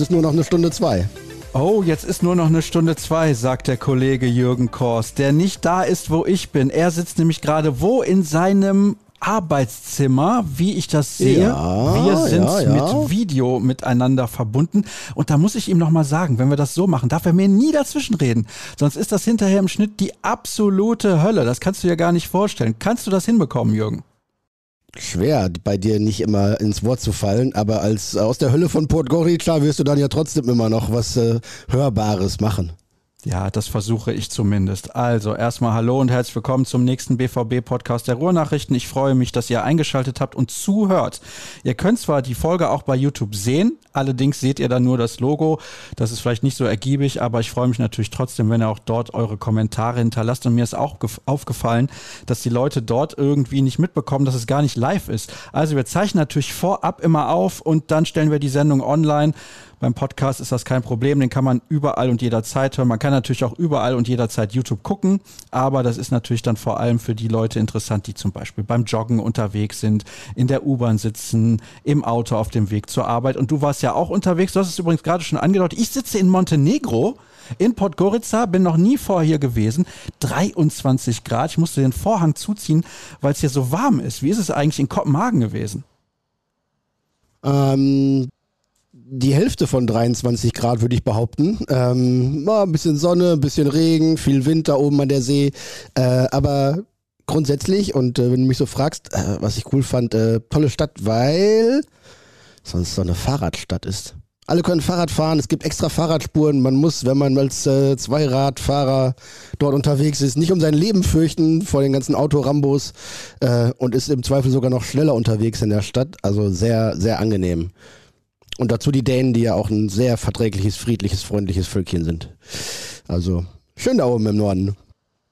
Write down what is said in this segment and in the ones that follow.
Jetzt ist nur noch eine Stunde zwei. Oh, jetzt ist nur noch eine Stunde zwei, sagt der Kollege Jürgen Kors, der nicht da ist, wo ich bin. Er sitzt nämlich gerade wo in seinem Arbeitszimmer, wie ich das sehe. Ja, wir sind ja, ja. mit Video miteinander verbunden. Und da muss ich ihm nochmal sagen, wenn wir das so machen, darf er mir nie dazwischenreden. Sonst ist das hinterher im Schnitt die absolute Hölle. Das kannst du dir gar nicht vorstellen. Kannst du das hinbekommen, Jürgen? Schwer, bei dir nicht immer ins Wort zu fallen, aber als aus der Hölle von Port Gorica wirst du dann ja trotzdem immer noch was äh, Hörbares machen. Ja, das versuche ich zumindest. Also erstmal hallo und herzlich willkommen zum nächsten BVB-Podcast der Ruhrnachrichten. Ich freue mich, dass ihr eingeschaltet habt und zuhört. Ihr könnt zwar die Folge auch bei YouTube sehen, allerdings seht ihr dann nur das Logo. Das ist vielleicht nicht so ergiebig, aber ich freue mich natürlich trotzdem, wenn ihr auch dort eure Kommentare hinterlasst. Und mir ist auch aufgefallen, dass die Leute dort irgendwie nicht mitbekommen, dass es gar nicht live ist. Also wir zeichnen natürlich vorab immer auf und dann stellen wir die Sendung online. Beim Podcast ist das kein Problem, den kann man überall und jederzeit hören. Man kann natürlich auch überall und jederzeit YouTube gucken, aber das ist natürlich dann vor allem für die Leute interessant, die zum Beispiel beim Joggen unterwegs sind, in der U-Bahn sitzen, im Auto auf dem Weg zur Arbeit. Und du warst ja auch unterwegs, du hast es übrigens gerade schon angedeutet. Ich sitze in Montenegro in Podgorica, bin noch nie vor hier gewesen. 23 Grad. Ich musste den Vorhang zuziehen, weil es hier so warm ist. Wie ist es eigentlich in Kopenhagen gewesen? Ähm, die Hälfte von 23 Grad, würde ich behaupten. Ähm, war ein bisschen Sonne, ein bisschen Regen, viel Wind da oben an der See. Äh, aber grundsätzlich, und äh, wenn du mich so fragst, äh, was ich cool fand, äh, tolle Stadt, weil sonst so eine Fahrradstadt ist. Alle können Fahrrad fahren, es gibt extra Fahrradspuren. Man muss, wenn man als äh, Zweiradfahrer dort unterwegs ist, nicht um sein Leben fürchten vor den ganzen Autorambos äh, und ist im Zweifel sogar noch schneller unterwegs in der Stadt. Also sehr, sehr angenehm. Und dazu die Dänen, die ja auch ein sehr verträgliches, friedliches, freundliches Völkchen sind. Also schön da oben im Norden.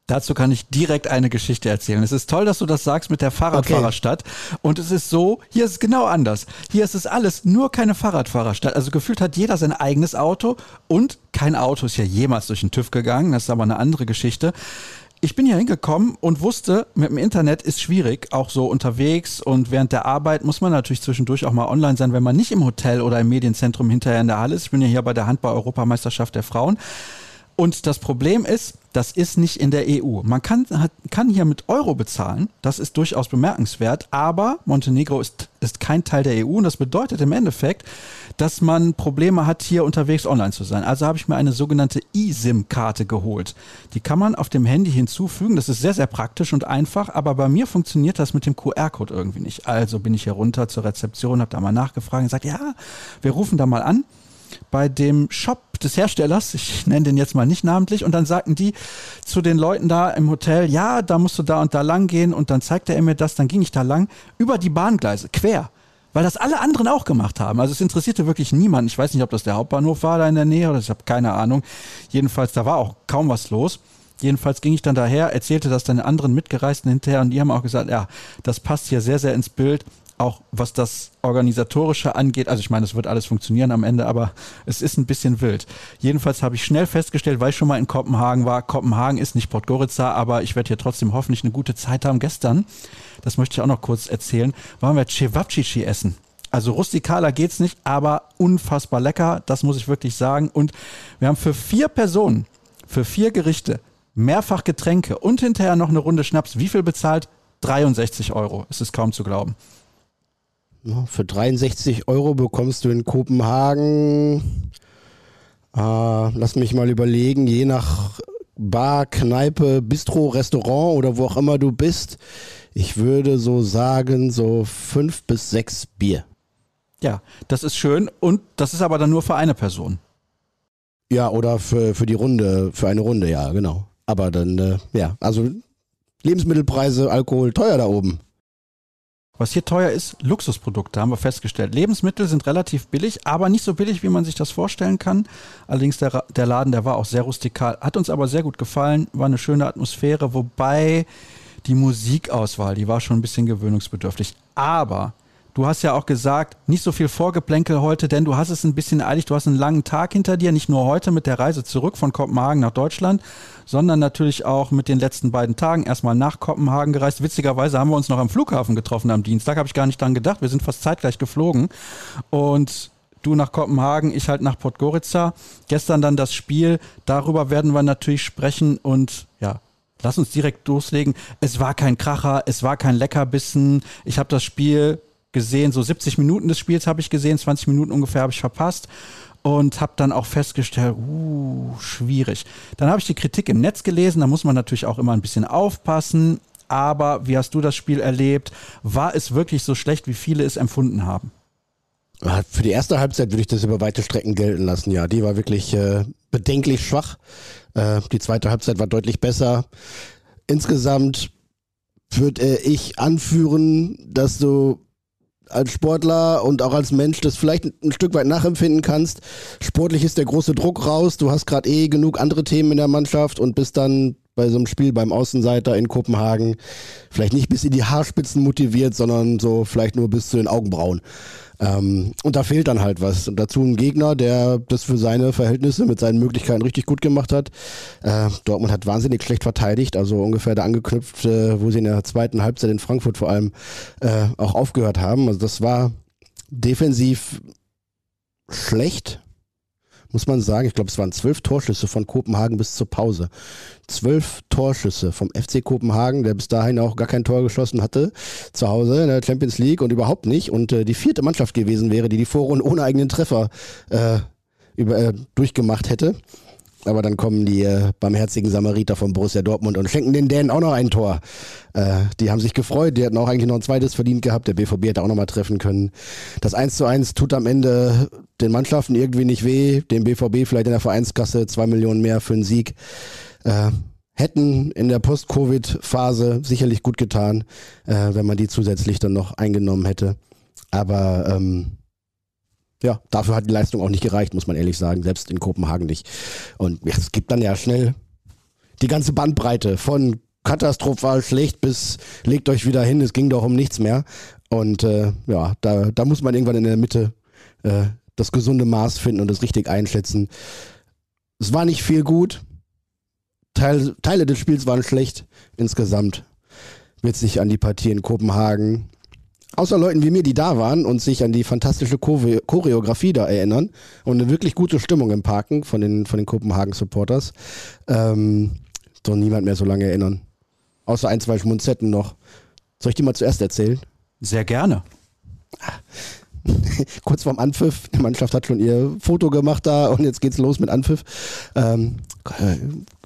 Dazu kann ich direkt eine Geschichte erzählen. Es ist toll, dass du das sagst mit der Fahrradfahrerstadt. Okay. Und es ist so, hier ist es genau anders. Hier ist es alles nur keine Fahrradfahrerstadt. Also gefühlt hat jeder sein eigenes Auto und kein Auto ist ja jemals durch den TÜV gegangen. Das ist aber eine andere Geschichte ich bin hier hingekommen und wusste, mit dem Internet ist schwierig, auch so unterwegs und während der Arbeit muss man natürlich zwischendurch auch mal online sein, wenn man nicht im Hotel oder im Medienzentrum hinterher in der Halle ist. Ich bin ja hier bei der Handball-Europameisterschaft der Frauen. Und das Problem ist, das ist nicht in der EU. Man kann, hat, kann hier mit Euro bezahlen, das ist durchaus bemerkenswert, aber Montenegro ist, ist kein Teil der EU und das bedeutet im Endeffekt, dass man Probleme hat, hier unterwegs online zu sein. Also habe ich mir eine sogenannte eSIM-Karte geholt. Die kann man auf dem Handy hinzufügen. Das ist sehr, sehr praktisch und einfach, aber bei mir funktioniert das mit dem QR-Code irgendwie nicht. Also bin ich hier runter zur Rezeption, habe da mal nachgefragt und gesagt, ja, wir rufen da mal an bei dem Shop des Herstellers, ich nenne den jetzt mal nicht namentlich, und dann sagten die zu den Leuten da im Hotel, ja, da musst du da und da lang gehen und dann zeigte er mir das, dann ging ich da lang, über die Bahngleise, quer. Weil das alle anderen auch gemacht haben. Also es interessierte wirklich niemanden. Ich weiß nicht, ob das der Hauptbahnhof war da in der Nähe oder ich habe keine Ahnung. Jedenfalls, da war auch kaum was los. Jedenfalls ging ich dann daher, erzählte das den anderen Mitgereisten hinterher und die haben auch gesagt, ja, das passt hier sehr, sehr ins Bild auch was das Organisatorische angeht, also ich meine, es wird alles funktionieren am Ende, aber es ist ein bisschen wild. Jedenfalls habe ich schnell festgestellt, weil ich schon mal in Kopenhagen war, Kopenhagen ist nicht Podgorica, aber ich werde hier trotzdem hoffentlich eine gute Zeit haben. Gestern, das möchte ich auch noch kurz erzählen, waren wir Cevapcici essen. Also rustikaler geht's nicht, aber unfassbar lecker, das muss ich wirklich sagen. Und wir haben für vier Personen, für vier Gerichte, mehrfach Getränke und hinterher noch eine Runde Schnaps. Wie viel bezahlt? 63 Euro. Es ist kaum zu glauben. Für 63 Euro bekommst du in Kopenhagen, äh, lass mich mal überlegen, je nach Bar, Kneipe, Bistro, Restaurant oder wo auch immer du bist, ich würde so sagen, so fünf bis sechs Bier. Ja, das ist schön und das ist aber dann nur für eine Person. Ja, oder für, für die Runde, für eine Runde, ja, genau. Aber dann, äh, ja, also Lebensmittelpreise, Alkohol, teuer da oben. Was hier teuer ist, Luxusprodukte, haben wir festgestellt. Lebensmittel sind relativ billig, aber nicht so billig, wie man sich das vorstellen kann. Allerdings der, der Laden, der war auch sehr rustikal, hat uns aber sehr gut gefallen, war eine schöne Atmosphäre, wobei die Musikauswahl, die war schon ein bisschen gewöhnungsbedürftig. Aber Du hast ja auch gesagt, nicht so viel Vorgeplänkel heute, denn du hast es ein bisschen eilig. Du hast einen langen Tag hinter dir, nicht nur heute mit der Reise zurück von Kopenhagen nach Deutschland, sondern natürlich auch mit den letzten beiden Tagen erstmal nach Kopenhagen gereist. Witzigerweise haben wir uns noch am Flughafen getroffen am Dienstag, habe ich gar nicht dran gedacht. Wir sind fast zeitgleich geflogen und Du nach Kopenhagen, ich halt nach Podgorica. Gestern dann das Spiel. Darüber werden wir natürlich sprechen und ja, lass uns direkt loslegen. Es war kein Kracher, es war kein Leckerbissen. Ich habe das Spiel gesehen, so 70 Minuten des Spiels habe ich gesehen, 20 Minuten ungefähr habe ich verpasst und habe dann auch festgestellt, uh, schwierig. Dann habe ich die Kritik im Netz gelesen, da muss man natürlich auch immer ein bisschen aufpassen. Aber wie hast du das Spiel erlebt? War es wirklich so schlecht, wie viele es empfunden haben? Für die erste Halbzeit würde ich das über weite Strecken gelten lassen. Ja, die war wirklich äh, bedenklich schwach. Äh, die zweite Halbzeit war deutlich besser. Insgesamt würde äh, ich anführen, dass du als Sportler und auch als Mensch das vielleicht ein Stück weit nachempfinden kannst. Sportlich ist der große Druck raus. Du hast gerade eh genug andere Themen in der Mannschaft und bist dann bei so einem Spiel beim Außenseiter in Kopenhagen vielleicht nicht bis in die Haarspitzen motiviert, sondern so vielleicht nur bis zu den Augenbrauen. Ähm, und da fehlt dann halt was. Und dazu ein Gegner, der das für seine Verhältnisse mit seinen Möglichkeiten richtig gut gemacht hat. Äh, Dortmund hat wahnsinnig schlecht verteidigt, also ungefähr da angeknüpft, äh, wo sie in der zweiten Halbzeit in Frankfurt vor allem äh, auch aufgehört haben. Also das war defensiv schlecht muss man sagen. Ich glaube, es waren zwölf Torschüsse von Kopenhagen bis zur Pause. Zwölf Torschüsse vom FC Kopenhagen, der bis dahin auch gar kein Tor geschossen hatte, zu Hause in der Champions League und überhaupt nicht. Und äh, die vierte Mannschaft gewesen wäre, die die Vorrunde ohne eigenen Treffer äh, über, äh, durchgemacht hätte. Aber dann kommen die äh, barmherzigen Samariter von Borussia Dortmund und schenken den Dänen auch noch ein Tor. Äh, die haben sich gefreut, die hätten auch eigentlich noch ein zweites verdient gehabt. Der BVB hätte auch noch mal treffen können. Das 1 zu 1 tut am Ende den Mannschaften irgendwie nicht weh. Dem BVB vielleicht in der Vereinskasse zwei Millionen mehr für einen Sieg. Äh, hätten in der Post-Covid-Phase sicherlich gut getan, äh, wenn man die zusätzlich dann noch eingenommen hätte. Aber ähm, ja, dafür hat die Leistung auch nicht gereicht, muss man ehrlich sagen, selbst in Kopenhagen nicht. Und ja, es gibt dann ja schnell die ganze Bandbreite von katastrophal schlecht bis legt euch wieder hin, es ging doch um nichts mehr. Und äh, ja, da, da muss man irgendwann in der Mitte äh, das gesunde Maß finden und das richtig einschätzen. Es war nicht viel gut. Teil, Teile des Spiels waren schlecht. Insgesamt wird sich an die Partie in Kopenhagen außer Leuten wie mir, die da waren und sich an die fantastische Choreografie da erinnern und eine wirklich gute Stimmung im Parken von den, von den Kopenhagen-Supporters, ähm, soll niemand mehr so lange erinnern. Außer ein, zwei Schmunzetten noch. Soll ich die mal zuerst erzählen? Sehr gerne. Kurz vorm Anpfiff, die Mannschaft hat schon ihr Foto gemacht da und jetzt geht's los mit Anpfiff. Ähm,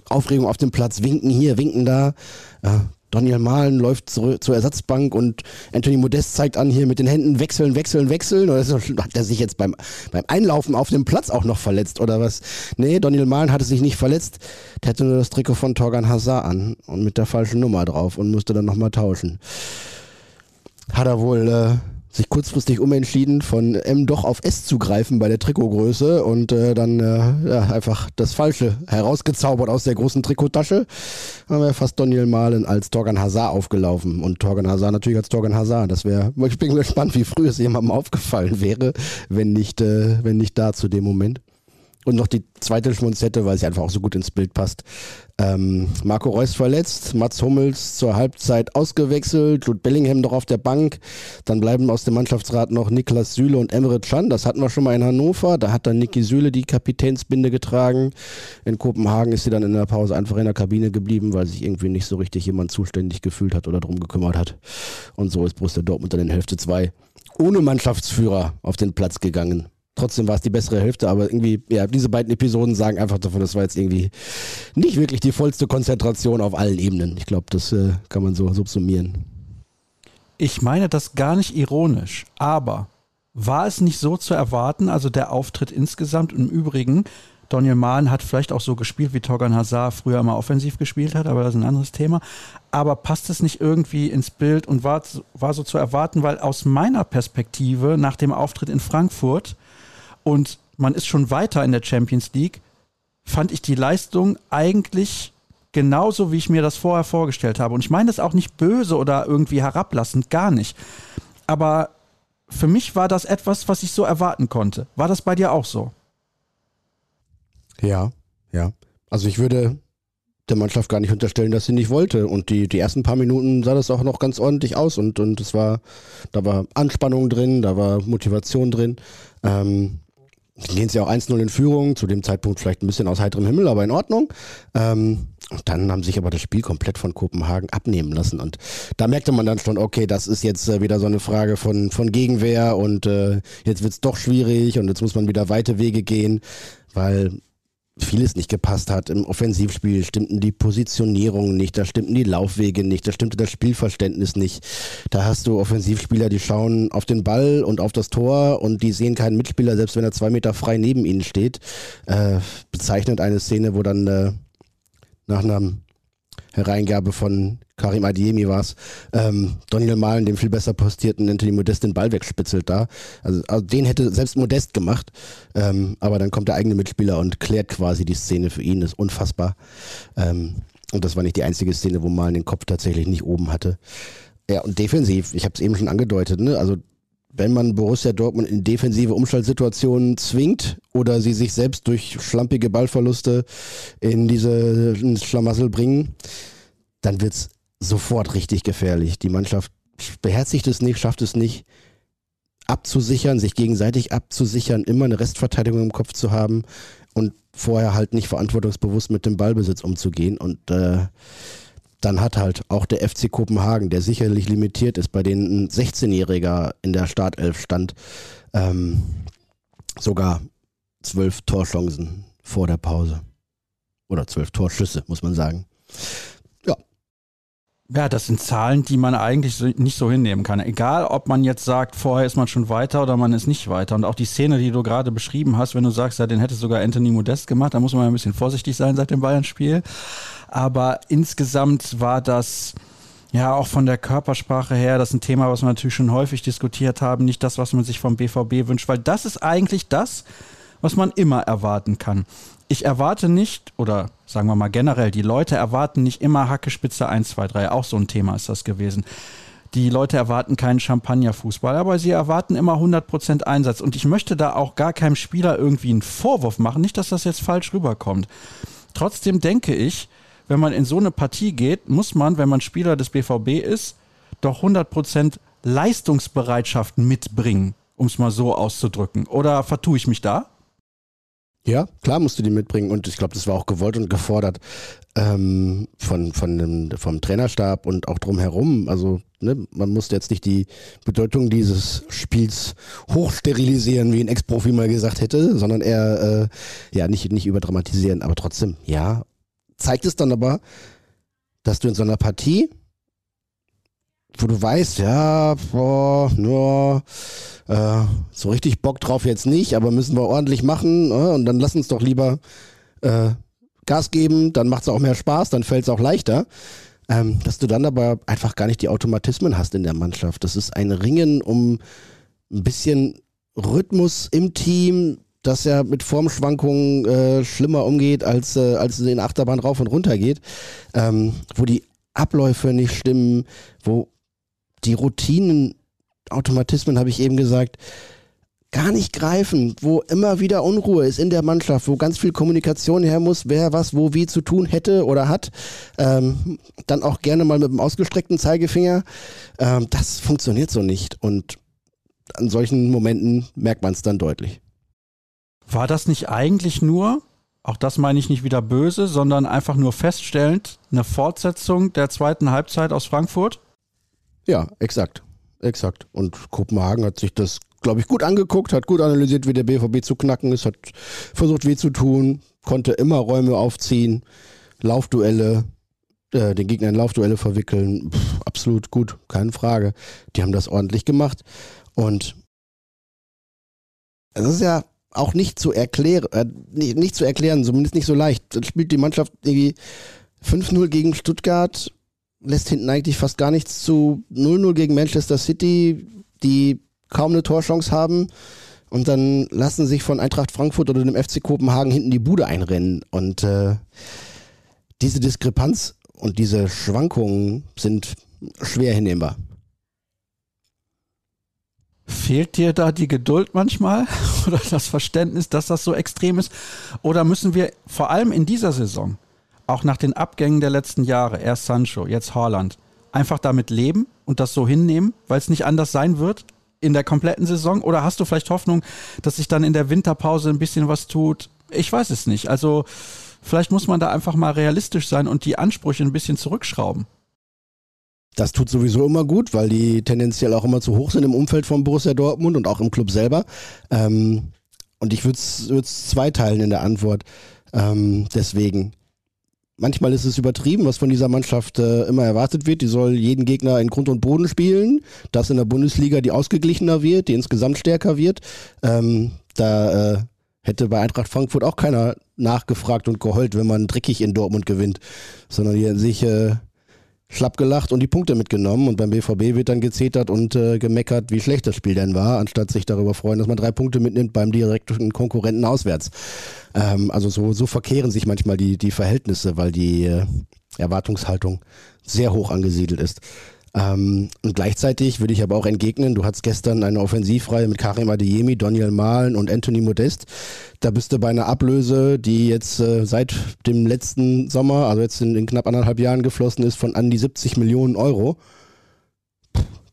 Aufregung auf dem Platz, winken hier, winken da. Äh, Daniel Mahlen läuft zur, zur Ersatzbank und Anthony Modest zeigt an, hier mit den Händen wechseln, wechseln, wechseln. Oder hat er sich jetzt beim, beim Einlaufen auf dem Platz auch noch verletzt oder was? Nee, Daniel Mahlen hatte sich nicht verletzt. Der hatte nur das Trikot von Torgan Hazard an und mit der falschen Nummer drauf und musste dann nochmal tauschen. Hat er wohl äh, sich kurzfristig umentschieden, von M doch auf S zu greifen bei der Trikotgröße und äh, dann äh, ja, einfach das Falsche herausgezaubert aus der großen Trikottasche. Haben wir fast Daniel Malen als Torgan Hazard aufgelaufen und Torgan Hazard natürlich als Torgan Hazard. Das wäre, ich bin gespannt, wie früh es jemandem aufgefallen wäre, wenn nicht, äh, wenn nicht da zu dem Moment. Und noch die zweite Schmunzette, weil sie einfach auch so gut ins Bild passt. Ähm, Marco Reus verletzt, Mats Hummels zur Halbzeit ausgewechselt, Jude Bellingham noch auf der Bank. Dann bleiben aus dem Mannschaftsrat noch Niklas Süle und Emre Can. Das hatten wir schon mal in Hannover. Da hat dann Niki Süle die Kapitänsbinde getragen. In Kopenhagen ist sie dann in der Pause einfach in der Kabine geblieben, weil sich irgendwie nicht so richtig jemand zuständig gefühlt hat oder drum gekümmert hat. Und so ist Borussia Dortmund dann in Hälfte 2 ohne Mannschaftsführer auf den Platz gegangen. Trotzdem war es die bessere Hälfte, aber irgendwie, ja, diese beiden Episoden sagen einfach davon, das war jetzt irgendwie nicht wirklich die vollste Konzentration auf allen Ebenen. Ich glaube, das äh, kann man so subsumieren. Ich meine das gar nicht ironisch, aber war es nicht so zu erwarten, also der Auftritt insgesamt im Übrigen, Daniel Mahn hat vielleicht auch so gespielt, wie Torgan Hazard früher immer offensiv gespielt hat, aber das ist ein anderes Thema. Aber passt es nicht irgendwie ins Bild und war, war so zu erwarten, weil aus meiner Perspektive nach dem Auftritt in Frankfurt und man ist schon weiter in der Champions League, fand ich die Leistung eigentlich genauso, wie ich mir das vorher vorgestellt habe. Und ich meine das auch nicht böse oder irgendwie herablassend, gar nicht. Aber für mich war das etwas, was ich so erwarten konnte. War das bei dir auch so? Ja, ja. Also ich würde der Mannschaft gar nicht unterstellen, dass sie nicht wollte. Und die, die ersten paar Minuten sah das auch noch ganz ordentlich aus und, und es war, da war Anspannung drin, da war Motivation drin. Ähm, gehen sie auch 1-0 in Führung, zu dem Zeitpunkt vielleicht ein bisschen aus heiterem Himmel, aber in Ordnung. Ähm, und dann haben sich aber das Spiel komplett von Kopenhagen abnehmen lassen. Und da merkte man dann schon, okay, das ist jetzt äh, wieder so eine Frage von, von Gegenwehr und äh, jetzt wird's doch schwierig und jetzt muss man wieder weite Wege gehen, weil vieles nicht gepasst hat. Im Offensivspiel stimmten die Positionierungen nicht, da stimmten die Laufwege nicht, da stimmte das Spielverständnis nicht. Da hast du Offensivspieler, die schauen auf den Ball und auf das Tor und die sehen keinen Mitspieler, selbst wenn er zwei Meter frei neben ihnen steht. Äh, bezeichnet eine Szene, wo dann äh, nach einer Hereingabe von Karim Adiemi war es, ähm, Daniel Malen, dem viel besser postierten Anthony Modest, den Ball wegspitzelt da. Also, also den hätte selbst Modest gemacht, ähm, aber dann kommt der eigene Mitspieler und klärt quasi die Szene für ihn, das ist unfassbar. Ähm, und das war nicht die einzige Szene, wo Malen den Kopf tatsächlich nicht oben hatte. Ja, und defensiv, ich habe es eben schon angedeutet, ne? also wenn man Borussia Dortmund in defensive Umschaltsituationen zwingt oder sie sich selbst durch schlampige Ballverluste in diese Schlamassel bringen, dann wird's sofort richtig gefährlich. Die Mannschaft beherzigt es nicht, schafft es nicht, abzusichern, sich gegenseitig abzusichern, immer eine Restverteidigung im Kopf zu haben und vorher halt nicht verantwortungsbewusst mit dem Ballbesitz umzugehen. Und äh, dann hat halt auch der FC Kopenhagen, der sicherlich limitiert ist, bei denen ein 16-Jähriger in der Startelf stand, ähm, sogar zwölf Torchancen vor der Pause. Oder zwölf Torschüsse, muss man sagen. Ja. Ja, das sind Zahlen, die man eigentlich nicht so hinnehmen kann. Egal, ob man jetzt sagt, vorher ist man schon weiter oder man ist nicht weiter. Und auch die Szene, die du gerade beschrieben hast, wenn du sagst, ja, den hätte sogar Anthony Modest gemacht, da muss man ein bisschen vorsichtig sein seit dem Bayern-Spiel. Aber insgesamt war das ja auch von der Körpersprache her, das ist ein Thema, was wir natürlich schon häufig diskutiert haben, nicht das, was man sich vom BVB wünscht, weil das ist eigentlich das, was man immer erwarten kann. Ich erwarte nicht, oder sagen wir mal generell, die Leute erwarten nicht immer Hackespitze 1, 2, 3. Auch so ein Thema ist das gewesen. Die Leute erwarten keinen Champagnerfußball, aber sie erwarten immer 100% Einsatz. Und ich möchte da auch gar keinem Spieler irgendwie einen Vorwurf machen. Nicht, dass das jetzt falsch rüberkommt. Trotzdem denke ich, wenn man in so eine Partie geht, muss man, wenn man Spieler des BVB ist, doch 100% Leistungsbereitschaft mitbringen, um es mal so auszudrücken. Oder vertue ich mich da? Ja, klar musst du die mitbringen und ich glaube, das war auch gewollt und gefordert ähm, von, von dem, vom Trainerstab und auch drumherum. Also ne, man musste jetzt nicht die Bedeutung dieses Spiels hochsterilisieren, wie ein Ex-Profi mal gesagt hätte, sondern eher äh, ja nicht, nicht überdramatisieren. Aber trotzdem, ja, zeigt es dann aber, dass du in so einer Partie, wo du weißt, ja, boah, nur äh, so richtig Bock drauf jetzt nicht, aber müssen wir ordentlich machen äh, und dann lass uns doch lieber äh, Gas geben, dann macht es auch mehr Spaß, dann fällt es auch leichter. Ähm, dass du dann aber einfach gar nicht die Automatismen hast in der Mannschaft. Das ist ein Ringen um ein bisschen Rhythmus im Team, dass er mit Formschwankungen äh, schlimmer umgeht, als, äh, als in Achterbahn rauf und runter geht, ähm, wo die Abläufe nicht stimmen, wo die Routinen, Automatismen, habe ich eben gesagt, gar nicht greifen, wo immer wieder Unruhe ist in der Mannschaft, wo ganz viel Kommunikation her muss, wer was wo wie zu tun hätte oder hat, ähm, dann auch gerne mal mit dem ausgestreckten Zeigefinger. Ähm, das funktioniert so nicht und an solchen Momenten merkt man es dann deutlich. War das nicht eigentlich nur, auch das meine ich nicht wieder böse, sondern einfach nur feststellend, eine Fortsetzung der zweiten Halbzeit aus Frankfurt? Ja, exakt. Exakt. Und Kopenhagen hat sich das, glaube ich, gut angeguckt, hat gut analysiert, wie der BVB zu knacken ist, hat versucht, weh zu tun, konnte immer Räume aufziehen, Laufduelle, äh, den Gegner in Laufduelle verwickeln. Pff, absolut gut, keine Frage. Die haben das ordentlich gemacht. Und es ist ja auch nicht zu erklären, äh, nicht, nicht zu erklären, zumindest nicht so leicht. Dann spielt die Mannschaft irgendwie 5-0 gegen Stuttgart, lässt hinten eigentlich fast gar nichts zu 0-0 gegen Manchester City, die kaum eine Torchance haben. Und dann lassen sich von Eintracht Frankfurt oder dem FC Kopenhagen hinten die Bude einrennen. Und äh, diese Diskrepanz und diese Schwankungen sind schwer hinnehmbar. Fehlt dir da die Geduld manchmal oder das Verständnis, dass das so extrem ist? Oder müssen wir vor allem in dieser Saison auch nach den Abgängen der letzten Jahre, erst Sancho, jetzt Haaland, einfach damit leben und das so hinnehmen, weil es nicht anders sein wird in der kompletten Saison? Oder hast du vielleicht Hoffnung, dass sich dann in der Winterpause ein bisschen was tut? Ich weiß es nicht. Also vielleicht muss man da einfach mal realistisch sein und die Ansprüche ein bisschen zurückschrauben. Das tut sowieso immer gut, weil die tendenziell auch immer zu hoch sind im Umfeld von Borussia Dortmund und auch im Club selber. Ähm, und ich würde es zweiteilen in der Antwort. Ähm, deswegen, manchmal ist es übertrieben, was von dieser Mannschaft äh, immer erwartet wird. Die soll jeden Gegner in Grund und Boden spielen, dass in der Bundesliga die ausgeglichener wird, die insgesamt stärker wird. Ähm, da äh, hätte bei Eintracht Frankfurt auch keiner nachgefragt und geheult, wenn man dreckig in Dortmund gewinnt, sondern die sich äh, schlapp gelacht und die Punkte mitgenommen. Und beim BVB wird dann gezetert und äh, gemeckert, wie schlecht das Spiel denn war, anstatt sich darüber freuen, dass man drei Punkte mitnimmt beim direkten Konkurrenten auswärts. Ähm, also so, so verkehren sich manchmal die, die Verhältnisse, weil die äh, Erwartungshaltung sehr hoch angesiedelt ist. Ähm, und gleichzeitig würde ich aber auch entgegnen, du hattest gestern eine Offensivreihe mit Karim Adeyemi, Daniel Mahlen und Anthony Modest. Da bist du bei einer Ablöse, die jetzt äh, seit dem letzten Sommer, also jetzt in, in, knapp anderthalb Jahren geflossen ist, von an die 70 Millionen Euro.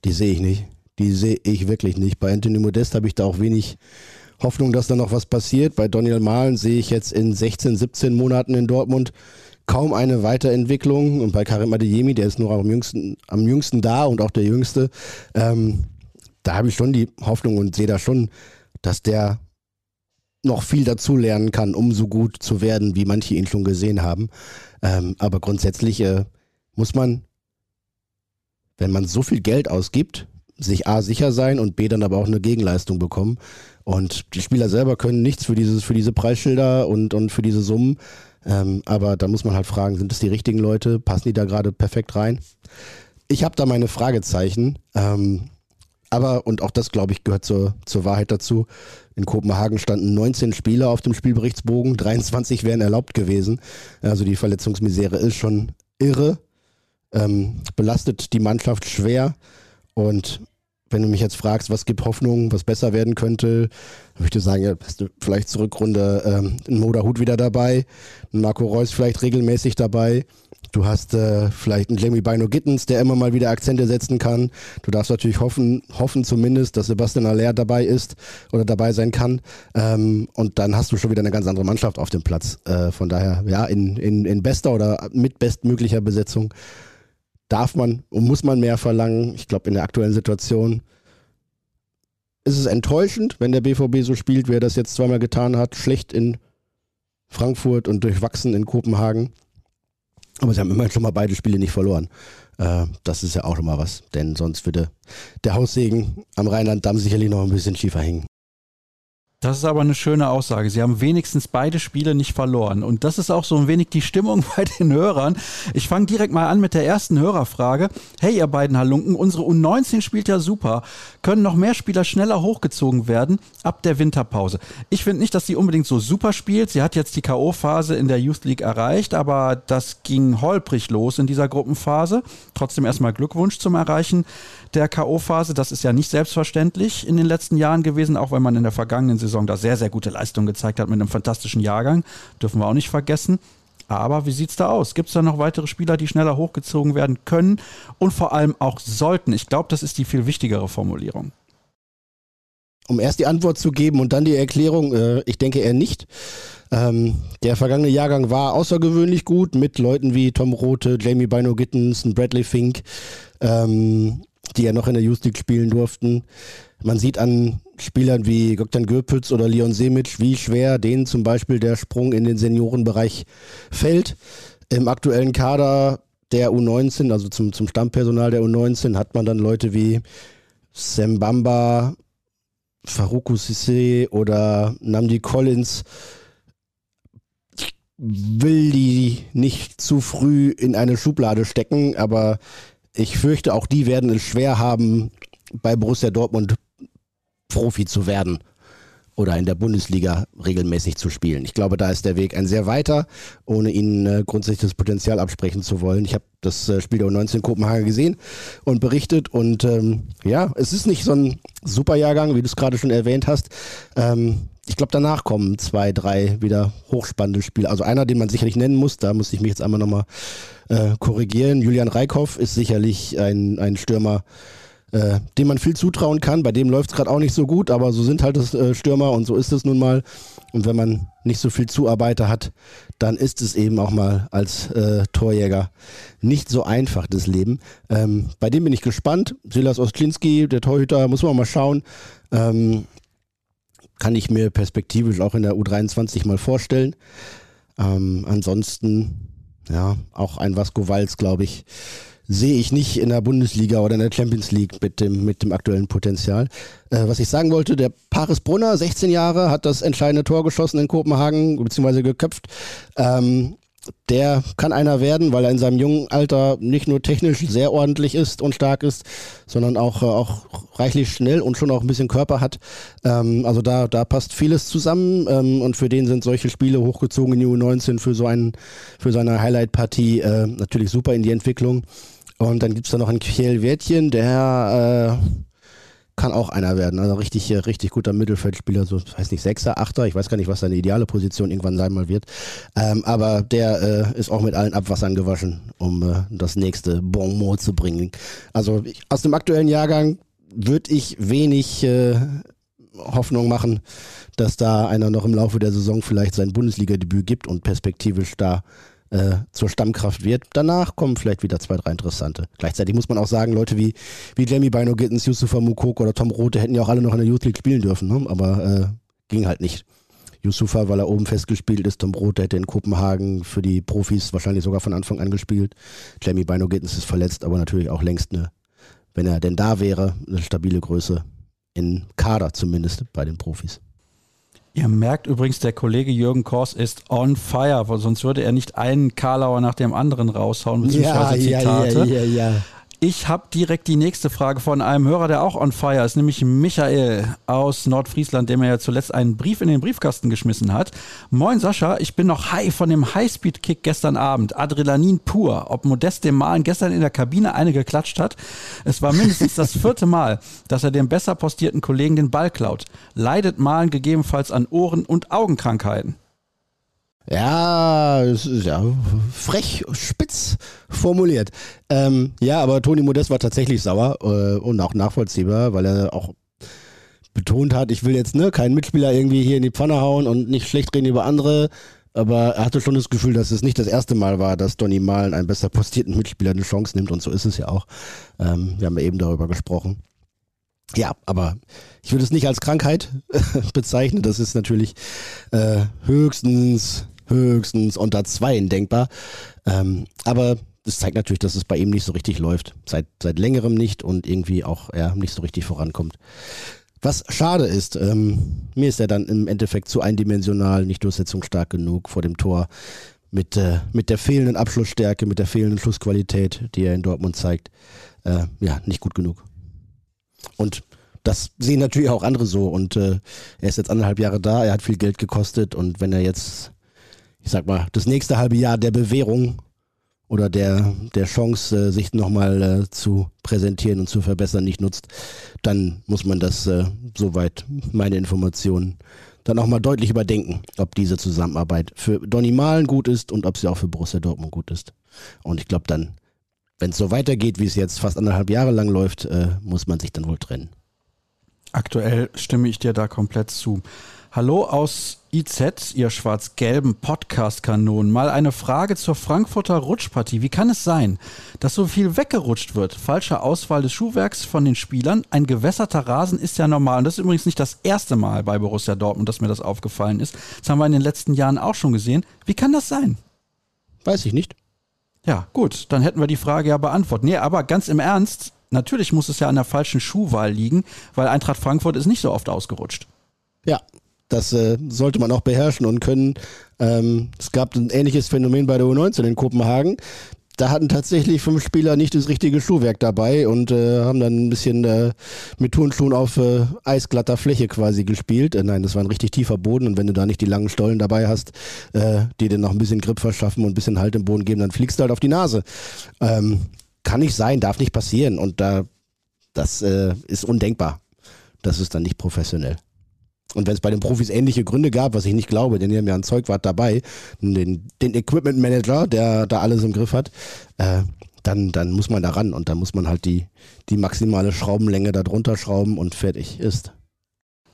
Die sehe ich nicht. Die sehe ich wirklich nicht. Bei Anthony Modest habe ich da auch wenig Hoffnung, dass da noch was passiert. Bei Daniel Mahlen sehe ich jetzt in 16, 17 Monaten in Dortmund kaum eine Weiterentwicklung. Und bei Karim Adeyemi, der ist nur am jüngsten, am jüngsten da und auch der jüngste, ähm, da habe ich schon die Hoffnung und sehe da schon, dass der noch viel dazu lernen kann, um so gut zu werden, wie manche ihn schon gesehen haben. Ähm, aber grundsätzlich äh, muss man, wenn man so viel Geld ausgibt, sich A sicher sein und B dann aber auch eine Gegenleistung bekommen. Und die Spieler selber können nichts für dieses, für diese Preisschilder und, und für diese Summen. Ähm, aber da muss man halt fragen, sind es die richtigen Leute? Passen die da gerade perfekt rein? Ich habe da meine Fragezeichen. Ähm, aber, und auch das, glaube ich, gehört zur, zur Wahrheit dazu. In Kopenhagen standen 19 Spieler auf dem Spielberichtsbogen, 23 wären erlaubt gewesen. Also die Verletzungsmisere ist schon irre, ähm, belastet die Mannschaft schwer. Und wenn du mich jetzt fragst, was gibt Hoffnung, was besser werden könnte, würde ich sagen, ja, hast du vielleicht zur Rückrunde ähm, einen Moda Hut wieder dabei, einen Marco Reus vielleicht regelmäßig dabei. Du hast äh, vielleicht einen Jamie Bino Gittens, der immer mal wieder Akzente setzen kann. Du darfst natürlich hoffen, hoffen zumindest, dass Sebastian Aller dabei ist oder dabei sein kann. Ähm, und dann hast du schon wieder eine ganz andere Mannschaft auf dem Platz. Äh, von daher, ja, in, in, in bester oder mit bestmöglicher Besetzung darf man und muss man mehr verlangen. Ich glaube, in der aktuellen Situation ist es enttäuschend, wenn der BVB so spielt, wie er das jetzt zweimal getan hat. Schlecht in Frankfurt und durchwachsen in Kopenhagen. Aber sie haben immerhin schon mal beide Spiele nicht verloren. Äh, das ist ja auch schon mal was, denn sonst würde der Haussegen am Rheinland-Damm sicherlich noch ein bisschen schiefer hängen. Das ist aber eine schöne Aussage. Sie haben wenigstens beide Spiele nicht verloren. Und das ist auch so ein wenig die Stimmung bei den Hörern. Ich fange direkt mal an mit der ersten Hörerfrage. Hey, ihr beiden Halunken, unsere U19 spielt ja super. Können noch mehr Spieler schneller hochgezogen werden ab der Winterpause? Ich finde nicht, dass sie unbedingt so super spielt. Sie hat jetzt die K.O.-Phase in der Youth League erreicht, aber das ging holprig los in dieser Gruppenphase. Trotzdem erstmal Glückwunsch zum Erreichen der K.O.-Phase. Das ist ja nicht selbstverständlich in den letzten Jahren gewesen, auch wenn man in der vergangenen Saison da sehr, sehr gute Leistungen gezeigt hat mit einem fantastischen Jahrgang. Dürfen wir auch nicht vergessen. Aber wie sieht es da aus? Gibt es da noch weitere Spieler, die schneller hochgezogen werden können und vor allem auch sollten? Ich glaube, das ist die viel wichtigere Formulierung. Um erst die Antwort zu geben und dann die Erklärung, äh, ich denke eher nicht. Ähm, der vergangene Jahrgang war außergewöhnlich gut mit Leuten wie Tom Rote, Jamie Bino Gittens, Bradley Fink. Ähm, die ja noch in der Youth League spielen durften. Man sieht an Spielern wie Goktan Göpitz oder Leon Semic, wie schwer denen zum Beispiel der Sprung in den Seniorenbereich fällt. Im aktuellen Kader der U19, also zum, zum Stammpersonal der U19, hat man dann Leute wie Sam Bamba, Faruku Sissé oder Namdi Collins. Ich will die nicht zu früh in eine Schublade stecken, aber ich fürchte, auch die werden es schwer haben, bei Borussia Dortmund Profi zu werden oder in der Bundesliga regelmäßig zu spielen. Ich glaube, da ist der Weg ein sehr weiter, ohne ihnen äh, grundsätzlich das Potenzial absprechen zu wollen. Ich habe das äh, Spiel der U19 Kopenhagen gesehen und berichtet und ähm, ja, es ist nicht so ein super Jahrgang, wie du es gerade schon erwähnt hast. Ähm, ich glaube, danach kommen zwei, drei wieder hochspannende Spiele. Also einer, den man sicherlich nennen muss, da muss ich mich jetzt einmal nochmal äh, korrigieren. Julian Reikhoff ist sicherlich ein, ein Stürmer, äh, dem man viel zutrauen kann. Bei dem läuft es gerade auch nicht so gut, aber so sind halt das äh, Stürmer und so ist es nun mal. Und wenn man nicht so viel Zuarbeiter hat, dann ist es eben auch mal als äh, Torjäger nicht so einfach, das Leben. Ähm, bei dem bin ich gespannt. Silas Ostlinski, der Torhüter, muss man mal schauen. Ähm, kann ich mir perspektivisch auch in der U23 mal vorstellen. Ähm, ansonsten, ja, auch ein Vasco Walz, glaube ich, sehe ich nicht in der Bundesliga oder in der Champions League mit dem, mit dem aktuellen Potenzial. Äh, was ich sagen wollte, der Paris Brunner, 16 Jahre, hat das entscheidende Tor geschossen in Kopenhagen, beziehungsweise geköpft. Ähm, der kann einer werden, weil er in seinem jungen Alter nicht nur technisch sehr ordentlich ist und stark ist, sondern auch, äh, auch reichlich schnell und schon auch ein bisschen Körper hat. Ähm, also da, da passt vieles zusammen ähm, und für den sind solche Spiele hochgezogen in die U19 für so, einen, für so eine Highlight-Partie äh, natürlich super in die Entwicklung. Und dann gibt's da noch einen Kiel Wertchen, der äh, kann auch einer werden. Also richtig, richtig guter Mittelfeldspieler, so, weiß nicht, Sechser, Achter, ich weiß gar nicht, was seine ideale Position irgendwann sein mal wird. Ähm, aber der äh, ist auch mit allen Abwassern gewaschen, um äh, das nächste Bon mot zu bringen. Also ich, aus dem aktuellen Jahrgang würde ich wenig äh, Hoffnung machen, dass da einer noch im Laufe der Saison vielleicht sein Bundesliga-Debüt gibt und perspektivisch da äh, zur Stammkraft wird. Danach kommen vielleicht wieder zwei, drei interessante. Gleichzeitig muss man auch sagen, Leute wie, wie Jamie Bino Gittens, Yusufa Mukoko oder Tom Rote hätten ja auch alle noch in der Youth League spielen dürfen, ne? aber äh, ging halt nicht. Yusufa, weil er oben festgespielt ist, Tom Rote hätte in Kopenhagen für die Profis wahrscheinlich sogar von Anfang an gespielt. Jamie Bino Gittens ist verletzt, aber natürlich auch längst eine, wenn er denn da wäre, eine stabile Größe in Kader zumindest bei den Profis. Ihr merkt übrigens, der Kollege Jürgen Kors ist on fire, weil sonst würde er nicht einen Karlauer nach dem anderen raushauen, beziehungsweise ja, Zitate. Ja, ja, ja, ja. Ich habe direkt die nächste Frage von einem Hörer, der auch on fire ist, nämlich Michael aus Nordfriesland, der mir ja zuletzt einen Brief in den Briefkasten geschmissen hat. Moin Sascha, ich bin noch high von dem Highspeed-Kick gestern Abend. Adrenalin pur. Ob Modest dem Malen gestern in der Kabine eine geklatscht hat? Es war mindestens das vierte Mal, dass er dem besser postierten Kollegen den Ball klaut. Leidet Malen gegebenenfalls an Ohren- und Augenkrankheiten? Ja, es ist ja frech, spitz formuliert. Ähm, ja, aber Toni Modest war tatsächlich sauer äh, und auch nachvollziehbar, weil er auch betont hat, ich will jetzt ne, keinen Mitspieler irgendwie hier in die Pfanne hauen und nicht schlecht reden über andere. Aber er hatte schon das Gefühl, dass es nicht das erste Mal war, dass Donny Malen einen besser postierten Mitspieler eine Chance nimmt und so ist es ja auch. Ähm, wir haben ja eben darüber gesprochen. Ja, aber ich würde es nicht als Krankheit bezeichnen. Das ist natürlich äh, höchstens höchstens unter zweien denkbar. Ähm, aber das zeigt natürlich, dass es bei ihm nicht so richtig läuft. Seit, seit längerem nicht und irgendwie auch er nicht so richtig vorankommt. Was schade ist, ähm, mir ist er dann im Endeffekt zu eindimensional, nicht durchsetzungsstark genug vor dem Tor. Mit, äh, mit der fehlenden Abschlussstärke, mit der fehlenden Schussqualität, die er in Dortmund zeigt, äh, ja, nicht gut genug. Und das sehen natürlich auch andere so. Und äh, er ist jetzt anderthalb Jahre da, er hat viel Geld gekostet und wenn er jetzt ich sag mal, das nächste halbe Jahr der Bewährung oder der, der Chance, äh, sich nochmal äh, zu präsentieren und zu verbessern, nicht nutzt, dann muss man das, äh, soweit meine Informationen, dann auch mal deutlich überdenken, ob diese Zusammenarbeit für Donny Malen gut ist und ob sie auch für Borussia Dortmund gut ist. Und ich glaube dann, wenn es so weitergeht, wie es jetzt fast anderthalb Jahre lang läuft, äh, muss man sich dann wohl trennen. Aktuell stimme ich dir da komplett zu. Hallo aus IZ, ihr schwarz-gelben Podcast-Kanonen. Mal eine Frage zur Frankfurter Rutschpartie. Wie kann es sein, dass so viel weggerutscht wird? Falsche Auswahl des Schuhwerks von den Spielern. Ein gewässerter Rasen ist ja normal. Und das ist übrigens nicht das erste Mal bei Borussia Dortmund, dass mir das aufgefallen ist. Das haben wir in den letzten Jahren auch schon gesehen. Wie kann das sein? Weiß ich nicht. Ja, gut, dann hätten wir die Frage ja beantwortet. Nee, aber ganz im Ernst, natürlich muss es ja an der falschen Schuhwahl liegen, weil Eintracht Frankfurt ist nicht so oft ausgerutscht. Ja, das äh, sollte man auch beherrschen und können. Ähm, es gab ein ähnliches Phänomen bei der U19 in Kopenhagen. Da hatten tatsächlich fünf Spieler nicht das richtige Schuhwerk dabei und äh, haben dann ein bisschen äh, mit Turnschuhen auf äh, eisglatter Fläche quasi gespielt. Äh, nein, das war ein richtig tiefer Boden und wenn du da nicht die langen Stollen dabei hast, äh, die dir noch ein bisschen Grip verschaffen und ein bisschen Halt im Boden geben, dann fliegst du halt auf die Nase. Ähm, kann nicht sein, darf nicht passieren und da das äh, ist undenkbar. Das ist dann nicht professionell. Und wenn es bei den Profis ähnliche Gründe gab, was ich nicht glaube, denn die haben ja ein Zeugwart dabei, den, den Equipment Manager, der da alles im Griff hat, äh, dann, dann muss man da ran und dann muss man halt die, die maximale Schraubenlänge da drunter schrauben und fertig ist.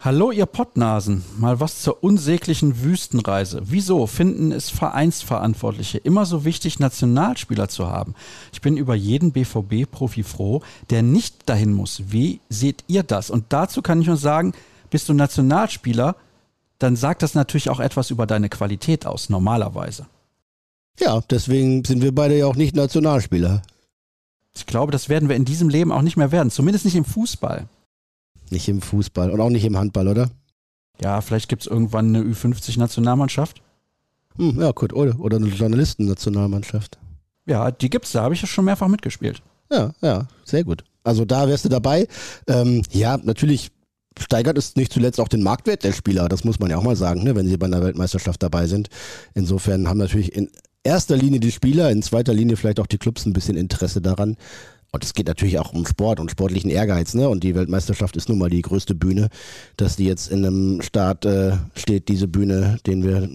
Hallo, ihr Pottnasen. Mal was zur unsäglichen Wüstenreise. Wieso finden es Vereinsverantwortliche immer so wichtig, Nationalspieler zu haben? Ich bin über jeden BVB-Profi froh, der nicht dahin muss. Wie seht ihr das? Und dazu kann ich nur sagen, bist du Nationalspieler, dann sagt das natürlich auch etwas über deine Qualität aus, normalerweise. Ja, deswegen sind wir beide ja auch nicht Nationalspieler. Ich glaube, das werden wir in diesem Leben auch nicht mehr werden, zumindest nicht im Fußball. Nicht im Fußball und auch nicht im Handball, oder? Ja, vielleicht gibt es irgendwann eine Ü50-Nationalmannschaft. Hm, ja, gut, oder, oder eine Journalisten-Nationalmannschaft. Ja, die gibt's, da habe ich ja schon mehrfach mitgespielt. Ja, ja, sehr gut. Also da wärst du dabei. Ähm, ja, natürlich steigert es nicht zuletzt auch den Marktwert der Spieler, das muss man ja auch mal sagen, ne, wenn sie bei einer Weltmeisterschaft dabei sind. Insofern haben natürlich in erster Linie die Spieler, in zweiter Linie vielleicht auch die Clubs ein bisschen Interesse daran, und es geht natürlich auch um Sport und sportlichen Ehrgeiz, ne? Und die Weltmeisterschaft ist nun mal die größte Bühne, dass die jetzt in einem Start äh, steht, diese Bühne, den wir,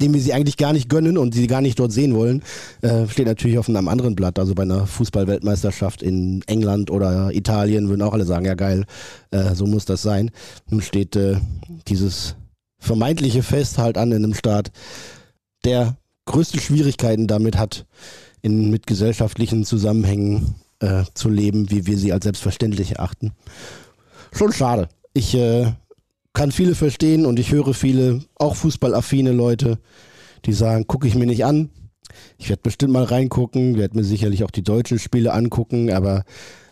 dem wir sie eigentlich gar nicht gönnen und sie gar nicht dort sehen wollen, äh, steht natürlich auf einem anderen Blatt. Also bei einer Fußball-Weltmeisterschaft in England oder Italien würden auch alle sagen, ja geil, äh, so muss das sein. Nun steht äh, dieses vermeintliche Fest halt an in einem Staat, der größte Schwierigkeiten damit hat, in, mit gesellschaftlichen Zusammenhängen äh, zu leben, wie wir sie als selbstverständlich erachten. Schon schade. Ich äh, kann viele verstehen und ich höre viele, auch fußballaffine Leute, die sagen, gucke ich mir nicht an. Ich werde bestimmt mal reingucken, werde mir sicherlich auch die deutschen Spiele angucken, aber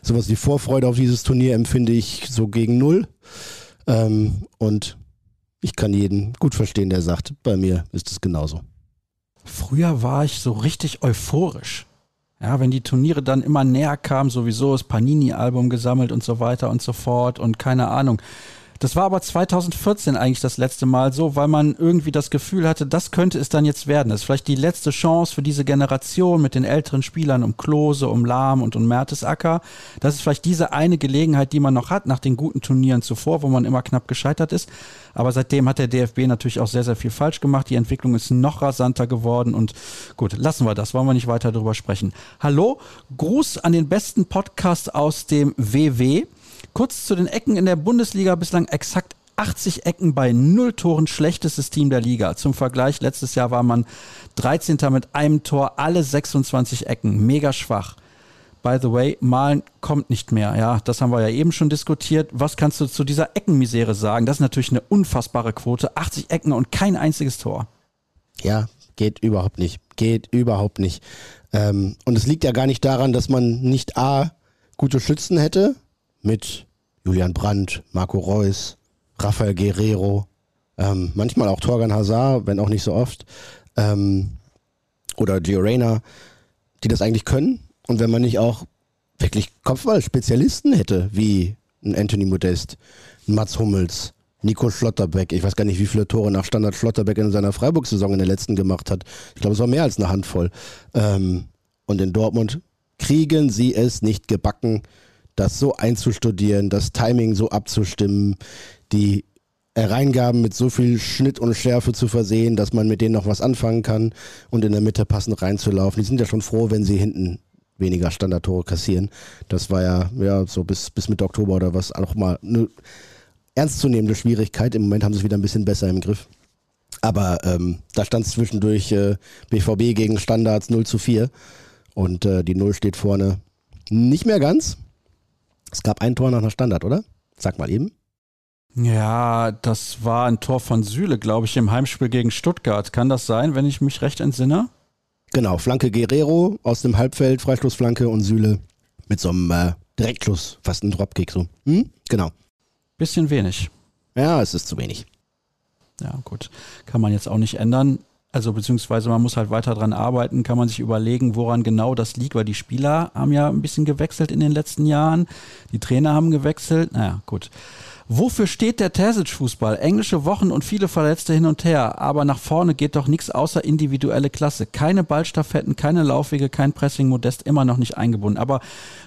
sowas wie Vorfreude auf dieses Turnier empfinde ich so gegen null. Ähm, und ich kann jeden gut verstehen, der sagt, bei mir ist es genauso. Früher war ich so richtig euphorisch. Ja, wenn die Turniere dann immer näher kamen, sowieso das Panini-Album gesammelt und so weiter und so fort und keine Ahnung. Das war aber 2014 eigentlich das letzte Mal so, weil man irgendwie das Gefühl hatte, das könnte es dann jetzt werden. Das ist vielleicht die letzte Chance für diese Generation mit den älteren Spielern um Klose, um Lahm und um Mertesacker. Das ist vielleicht diese eine Gelegenheit, die man noch hat nach den guten Turnieren zuvor, wo man immer knapp gescheitert ist. Aber seitdem hat der DFB natürlich auch sehr, sehr viel falsch gemacht. Die Entwicklung ist noch rasanter geworden und gut, lassen wir das, wollen wir nicht weiter darüber sprechen. Hallo, Gruß an den besten Podcast aus dem WW. Kurz zu den Ecken in der Bundesliga bislang exakt 80 Ecken bei null Toren, schlechtestes Team der Liga. Zum Vergleich, letztes Jahr war man 13. mit einem Tor, alle 26 Ecken. Mega schwach. By the way, Malen kommt nicht mehr. Ja, das haben wir ja eben schon diskutiert. Was kannst du zu dieser Eckenmisere sagen? Das ist natürlich eine unfassbare Quote. 80 Ecken und kein einziges Tor. Ja, geht überhaupt nicht. Geht überhaupt nicht. Ähm, und es liegt ja gar nicht daran, dass man nicht A, gute Schützen hätte, mit Julian Brandt, Marco Reus, Rafael Guerrero, ähm, manchmal auch Torgan Hazard, wenn auch nicht so oft, ähm, oder Gio Reyna, die das eigentlich können. Und wenn man nicht auch wirklich Kopfball-Spezialisten hätte, wie ein Anthony Modest, ein Mats Hummels, Nico Schlotterbeck, ich weiß gar nicht, wie viele Tore nach Standard Schlotterbeck in seiner Freiburg-Saison in der letzten gemacht hat. Ich glaube, es war mehr als eine Handvoll. Ähm, und in Dortmund kriegen sie es nicht gebacken, das so einzustudieren, das Timing so abzustimmen, die Reingaben mit so viel Schnitt und Schärfe zu versehen, dass man mit denen noch was anfangen kann und in der Mitte passend reinzulaufen. Die sind ja schon froh, wenn sie hinten weniger Standardtore kassieren. Das war ja, ja so bis, bis Mitte Oktober oder was auch mal eine ernstzunehmende Schwierigkeit. Im Moment haben sie es wieder ein bisschen besser im Griff. Aber ähm, da stand es zwischendurch äh, BVB gegen Standards 0 zu 4 und äh, die 0 steht vorne nicht mehr ganz. Es gab ein Tor nach einer Standard, oder? Sag mal eben. Ja, das war ein Tor von Süle, glaube ich, im Heimspiel gegen Stuttgart. Kann das sein, wenn ich mich recht entsinne? Genau, Flanke Guerrero aus dem Halbfeld, Freistoßflanke und Süle mit so einem äh, Direktschuss, fast ein Dropkick so. Hm? Genau. Bisschen wenig. Ja, es ist zu wenig. Ja, gut. Kann man jetzt auch nicht ändern. Also beziehungsweise man muss halt weiter dran arbeiten, kann man sich überlegen, woran genau das liegt, weil die Spieler haben ja ein bisschen gewechselt in den letzten Jahren, die Trainer haben gewechselt, naja, gut. Wofür steht der Terzic-Fußball? Englische Wochen und viele Verletzte hin und her, aber nach vorne geht doch nichts außer individuelle Klasse. Keine Ballstaffetten, keine Laufwege, kein Pressing, Modest immer noch nicht eingebunden. Aber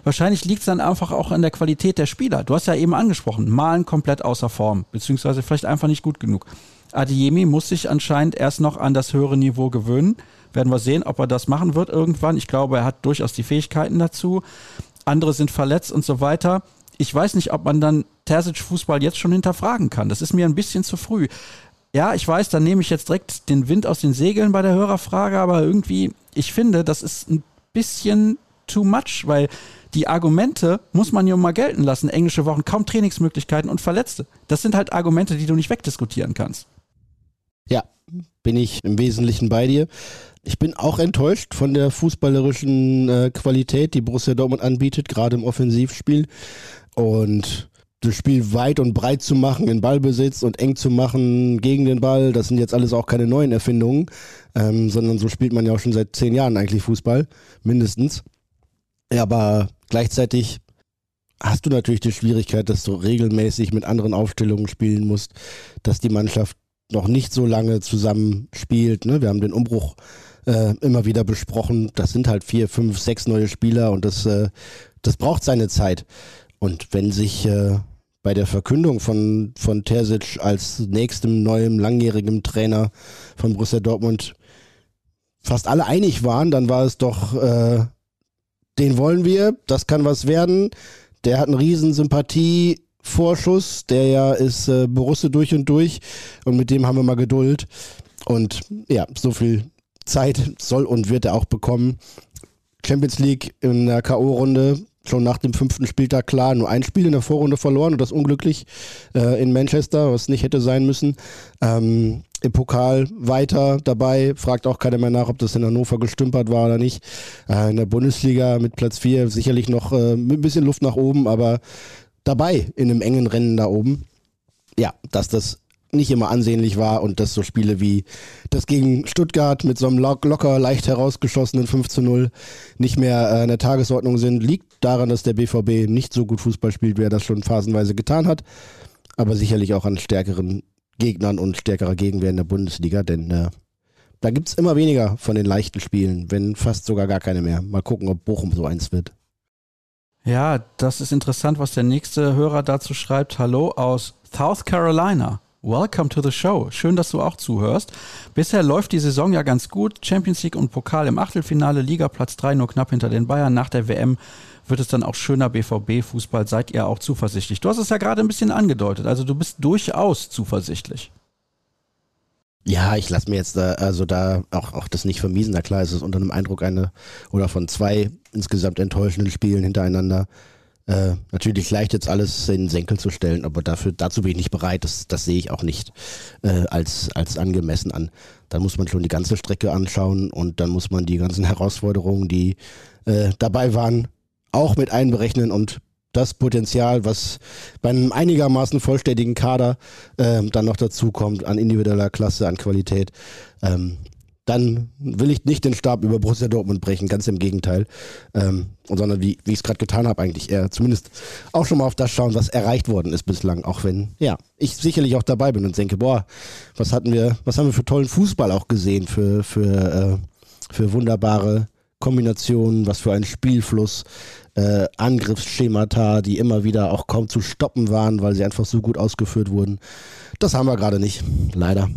wahrscheinlich liegt es dann einfach auch an der Qualität der Spieler. Du hast ja eben angesprochen, Malen komplett außer Form, beziehungsweise vielleicht einfach nicht gut genug. Adiemi muss sich anscheinend erst noch an das höhere Niveau gewöhnen. Werden wir sehen, ob er das machen wird irgendwann. Ich glaube, er hat durchaus die Fähigkeiten dazu. Andere sind verletzt und so weiter ich weiß nicht, ob man dann Terzic Fußball jetzt schon hinterfragen kann. Das ist mir ein bisschen zu früh. Ja, ich weiß, dann nehme ich jetzt direkt den Wind aus den Segeln bei der Hörerfrage, aber irgendwie, ich finde, das ist ein bisschen too much, weil die Argumente muss man ja mal gelten lassen. Englische Wochen, kaum Trainingsmöglichkeiten und Verletzte. Das sind halt Argumente, die du nicht wegdiskutieren kannst. Ja, bin ich im Wesentlichen bei dir. Ich bin auch enttäuscht von der fußballerischen äh, Qualität, die Borussia Dortmund anbietet, gerade im Offensivspiel. Und das Spiel weit und breit zu machen, in Ballbesitz und eng zu machen gegen den Ball, das sind jetzt alles auch keine neuen Erfindungen, ähm, sondern so spielt man ja auch schon seit zehn Jahren eigentlich Fußball, mindestens. Ja, aber gleichzeitig hast du natürlich die Schwierigkeit, dass du regelmäßig mit anderen Aufstellungen spielen musst, dass die Mannschaft noch nicht so lange zusammen spielt. Ne? Wir haben den Umbruch äh, immer wieder besprochen. Das sind halt vier, fünf, sechs neue Spieler und das, äh, das braucht seine Zeit. Und wenn sich äh, bei der Verkündung von, von Terzic als nächstem neuem langjährigem Trainer von Borussia Dortmund fast alle einig waren, dann war es doch, äh, den wollen wir, das kann was werden. Der hat einen riesen Sympathievorschuss, der ja ist äh, Borussia durch und durch und mit dem haben wir mal Geduld. Und ja, so viel Zeit soll und wird er auch bekommen. Champions League in der K.O.-Runde schon nach dem fünften Spieltag klar, nur ein Spiel in der Vorrunde verloren und das unglücklich äh, in Manchester, was nicht hätte sein müssen. Ähm, Im Pokal weiter dabei, fragt auch keiner mehr nach, ob das in Hannover gestümpert war oder nicht. Äh, in der Bundesliga mit Platz 4 sicherlich noch äh, ein bisschen Luft nach oben, aber dabei in einem engen Rennen da oben. Ja, dass das nicht immer ansehnlich war und dass so Spiele wie das gegen Stuttgart mit so einem locker leicht herausgeschossenen 5 zu 0 nicht mehr äh, in der Tagesordnung sind, liegt daran, dass der BVB nicht so gut Fußball spielt, wie er das schon phasenweise getan hat, aber sicherlich auch an stärkeren Gegnern und stärkerer Gegenwehr in der Bundesliga, denn äh, da gibt es immer weniger von den leichten Spielen, wenn fast sogar gar keine mehr. Mal gucken, ob Bochum so eins wird. Ja, das ist interessant, was der nächste Hörer dazu schreibt. Hallo aus South Carolina. Welcome to the show. Schön, dass du auch zuhörst. Bisher läuft die Saison ja ganz gut. Champions League und Pokal im Achtelfinale, Liga Platz 3 nur knapp hinter den Bayern. Nach der WM wird es dann auch schöner BVB-Fußball. Seid ihr auch zuversichtlich? Du hast es ja gerade ein bisschen angedeutet. Also du bist durchaus zuversichtlich. Ja, ich lasse mir jetzt da, also da auch, auch das nicht vermiesen. Na klar, ist es unter einem Eindruck eine oder von zwei insgesamt enttäuschenden Spielen hintereinander. Äh, natürlich leicht jetzt alles in den Senkel zu stellen, aber dafür, dazu bin ich nicht bereit. Das, das sehe ich auch nicht äh, als, als angemessen an. Dann muss man schon die ganze Strecke anschauen und dann muss man die ganzen Herausforderungen, die äh, dabei waren, auch mit einberechnen und das Potenzial, was bei einem einigermaßen vollständigen Kader äh, dann noch dazu kommt an individueller Klasse, an Qualität, ähm, dann will ich nicht den Stab über Borussia Dortmund brechen, ganz im Gegenteil, ähm, sondern wie, wie ich es gerade getan habe, eigentlich eher zumindest auch schon mal auf das schauen, was erreicht worden ist bislang, auch wenn, ja, ich sicherlich auch dabei bin und denke, boah, was hatten wir, was haben wir für tollen Fußball auch gesehen, für, für, äh, für wunderbare Kombinationen, was für ein Spielfluss, äh, Angriffsschemata, die immer wieder auch kaum zu stoppen waren, weil sie einfach so gut ausgeführt wurden. Das haben wir gerade nicht, leider.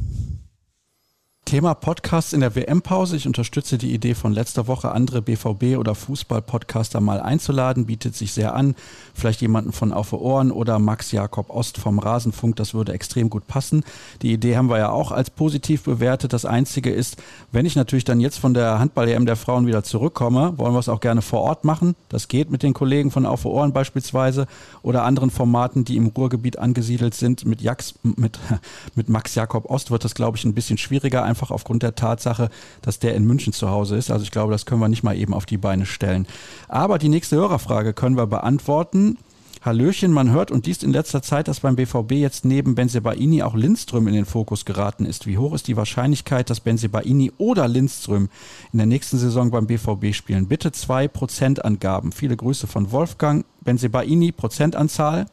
Thema Podcast in der WM-Pause. Ich unterstütze die Idee von letzter Woche, andere BVB- oder Fußball-Podcaster mal einzuladen. Bietet sich sehr an. Vielleicht jemanden von Auf Ohren oder Max Jakob Ost vom Rasenfunk. Das würde extrem gut passen. Die Idee haben wir ja auch als positiv bewertet. Das Einzige ist, wenn ich natürlich dann jetzt von der Handball-EM der Frauen wieder zurückkomme, wollen wir es auch gerne vor Ort machen. Das geht mit den Kollegen von Auf Ohren beispielsweise oder anderen Formaten, die im Ruhrgebiet angesiedelt sind. Mit, Jax, mit, mit Max Jakob Ost wird das, glaube ich, ein bisschen schwieriger einfach aufgrund der Tatsache, dass der in München zu Hause ist. Also ich glaube, das können wir nicht mal eben auf die Beine stellen. Aber die nächste Hörerfrage können wir beantworten. Hallöchen, man hört und liest in letzter Zeit, dass beim BVB jetzt neben Benzebaini auch Lindström in den Fokus geraten ist. Wie hoch ist die Wahrscheinlichkeit, dass Benzebaini oder Lindström in der nächsten Saison beim BVB spielen? Bitte zwei Prozentangaben. Viele Grüße von Wolfgang. Benzebaini, Prozentanzahl?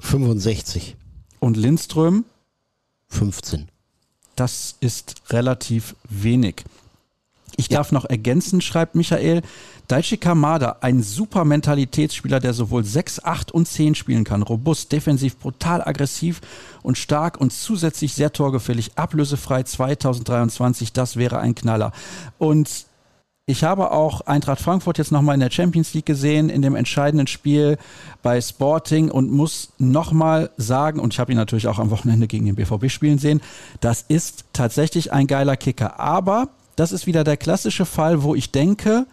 65. Und Lindström? 15. Das ist relativ wenig. Ich ja. darf noch ergänzen, schreibt Michael, Daichi Kamada, ein super Mentalitätsspieler, der sowohl 6, 8 und 10 spielen kann. Robust, defensiv, brutal aggressiv und stark und zusätzlich sehr torgefällig. Ablösefrei 2023, das wäre ein Knaller. Und ich habe auch Eintracht Frankfurt jetzt nochmal in der Champions League gesehen, in dem entscheidenden Spiel bei Sporting und muss nochmal sagen, und ich habe ihn natürlich auch am Wochenende gegen den BVB spielen sehen, das ist tatsächlich ein geiler Kicker. Aber das ist wieder der klassische Fall, wo ich denke,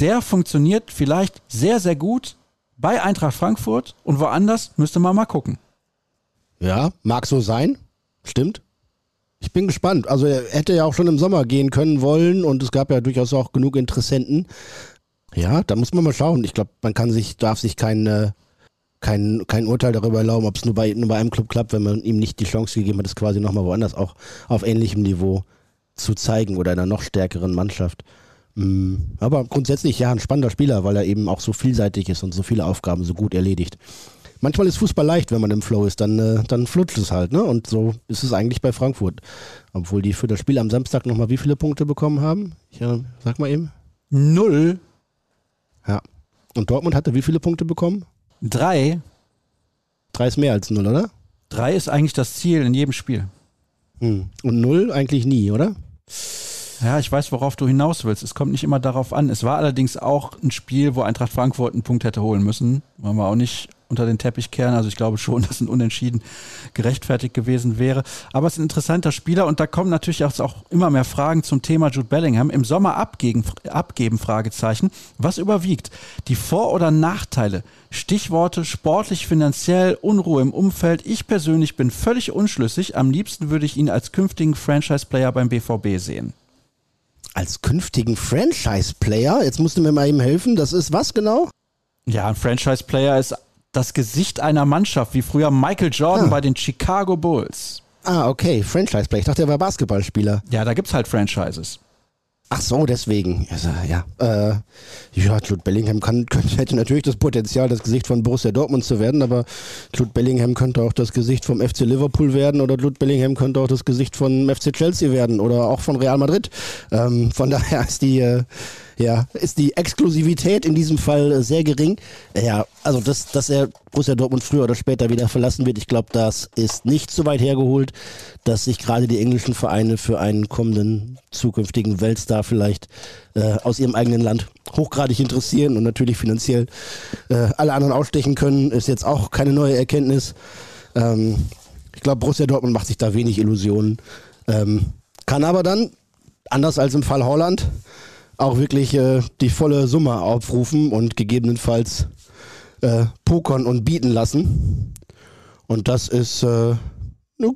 der funktioniert vielleicht sehr, sehr gut bei Eintracht Frankfurt und woanders müsste man mal gucken. Ja, mag so sein. Stimmt. Ich bin gespannt. Also er hätte ja auch schon im Sommer gehen können wollen und es gab ja durchaus auch genug Interessenten. Ja, da muss man mal schauen. Ich glaube, man kann sich, darf sich kein, äh, kein, kein Urteil darüber erlauben, ob es nur bei, nur bei einem Club klappt, wenn man ihm nicht die Chance gegeben hat, es quasi nochmal woanders auch auf ähnlichem Niveau zu zeigen oder einer noch stärkeren Mannschaft. Mm, aber grundsätzlich ja ein spannender Spieler, weil er eben auch so vielseitig ist und so viele Aufgaben so gut erledigt. Manchmal ist Fußball leicht, wenn man im Flow ist, dann, äh, dann flutscht es halt, ne? Und so ist es eigentlich bei Frankfurt. Obwohl die für das Spiel am Samstag nochmal wie viele Punkte bekommen haben? Ich äh, sag mal eben. Null. Ja. Und Dortmund hatte wie viele Punkte bekommen? Drei. Drei ist mehr als null, oder? Drei ist eigentlich das Ziel in jedem Spiel. Hm. Und null eigentlich nie, oder? Ja, ich weiß, worauf du hinaus willst. Es kommt nicht immer darauf an. Es war allerdings auch ein Spiel, wo Eintracht Frankfurt einen Punkt hätte holen müssen. Wollen wir auch nicht unter den Teppich kehren. Also ich glaube schon, dass ein Unentschieden gerechtfertigt gewesen wäre. Aber es ist ein interessanter Spieler und da kommen natürlich auch immer mehr Fragen zum Thema Jude Bellingham. Im Sommer abgeben, abgeben Fragezeichen. Was überwiegt? Die Vor- oder Nachteile? Stichworte sportlich, finanziell, Unruhe im Umfeld. Ich persönlich bin völlig unschlüssig. Am liebsten würde ich ihn als künftigen Franchise-Player beim BVB sehen als künftigen Franchise-Player. Jetzt musst du mir mal eben helfen. Das ist was genau? Ja, ein Franchise-Player ist das Gesicht einer Mannschaft, wie früher Michael Jordan ah. bei den Chicago Bulls. Ah, okay. Franchise-Player. Ich dachte, er war Basketballspieler. Ja, da gibt es halt Franchises. Ach so, deswegen. Also, ja, äh, ja, Jude Bellingham kann, könnte, hätte natürlich das Potenzial, das Gesicht von Borussia Dortmund zu werden, aber Jude Bellingham könnte auch das Gesicht vom FC Liverpool werden oder Jude Bellingham könnte auch das Gesicht von FC Chelsea werden oder auch von Real Madrid. Ähm, von daher ist die, äh, ja, ist die Exklusivität in diesem Fall äh, sehr gering. Ja, also dass, dass er Borussia Dortmund früher oder später wieder verlassen wird, ich glaube, das ist nicht so weit hergeholt, dass sich gerade die englischen Vereine für einen kommenden zukünftigen Weltstar vielleicht äh, aus ihrem eigenen Land hochgradig interessieren und natürlich finanziell äh, alle anderen ausstechen können, ist jetzt auch keine neue Erkenntnis. Ähm, ich glaube, Borussia Dortmund macht sich da wenig Illusionen. Ähm, kann aber dann, anders als im Fall Holland, auch wirklich äh, die volle Summe aufrufen und gegebenenfalls äh, pokern und bieten lassen. Und das ist äh, eine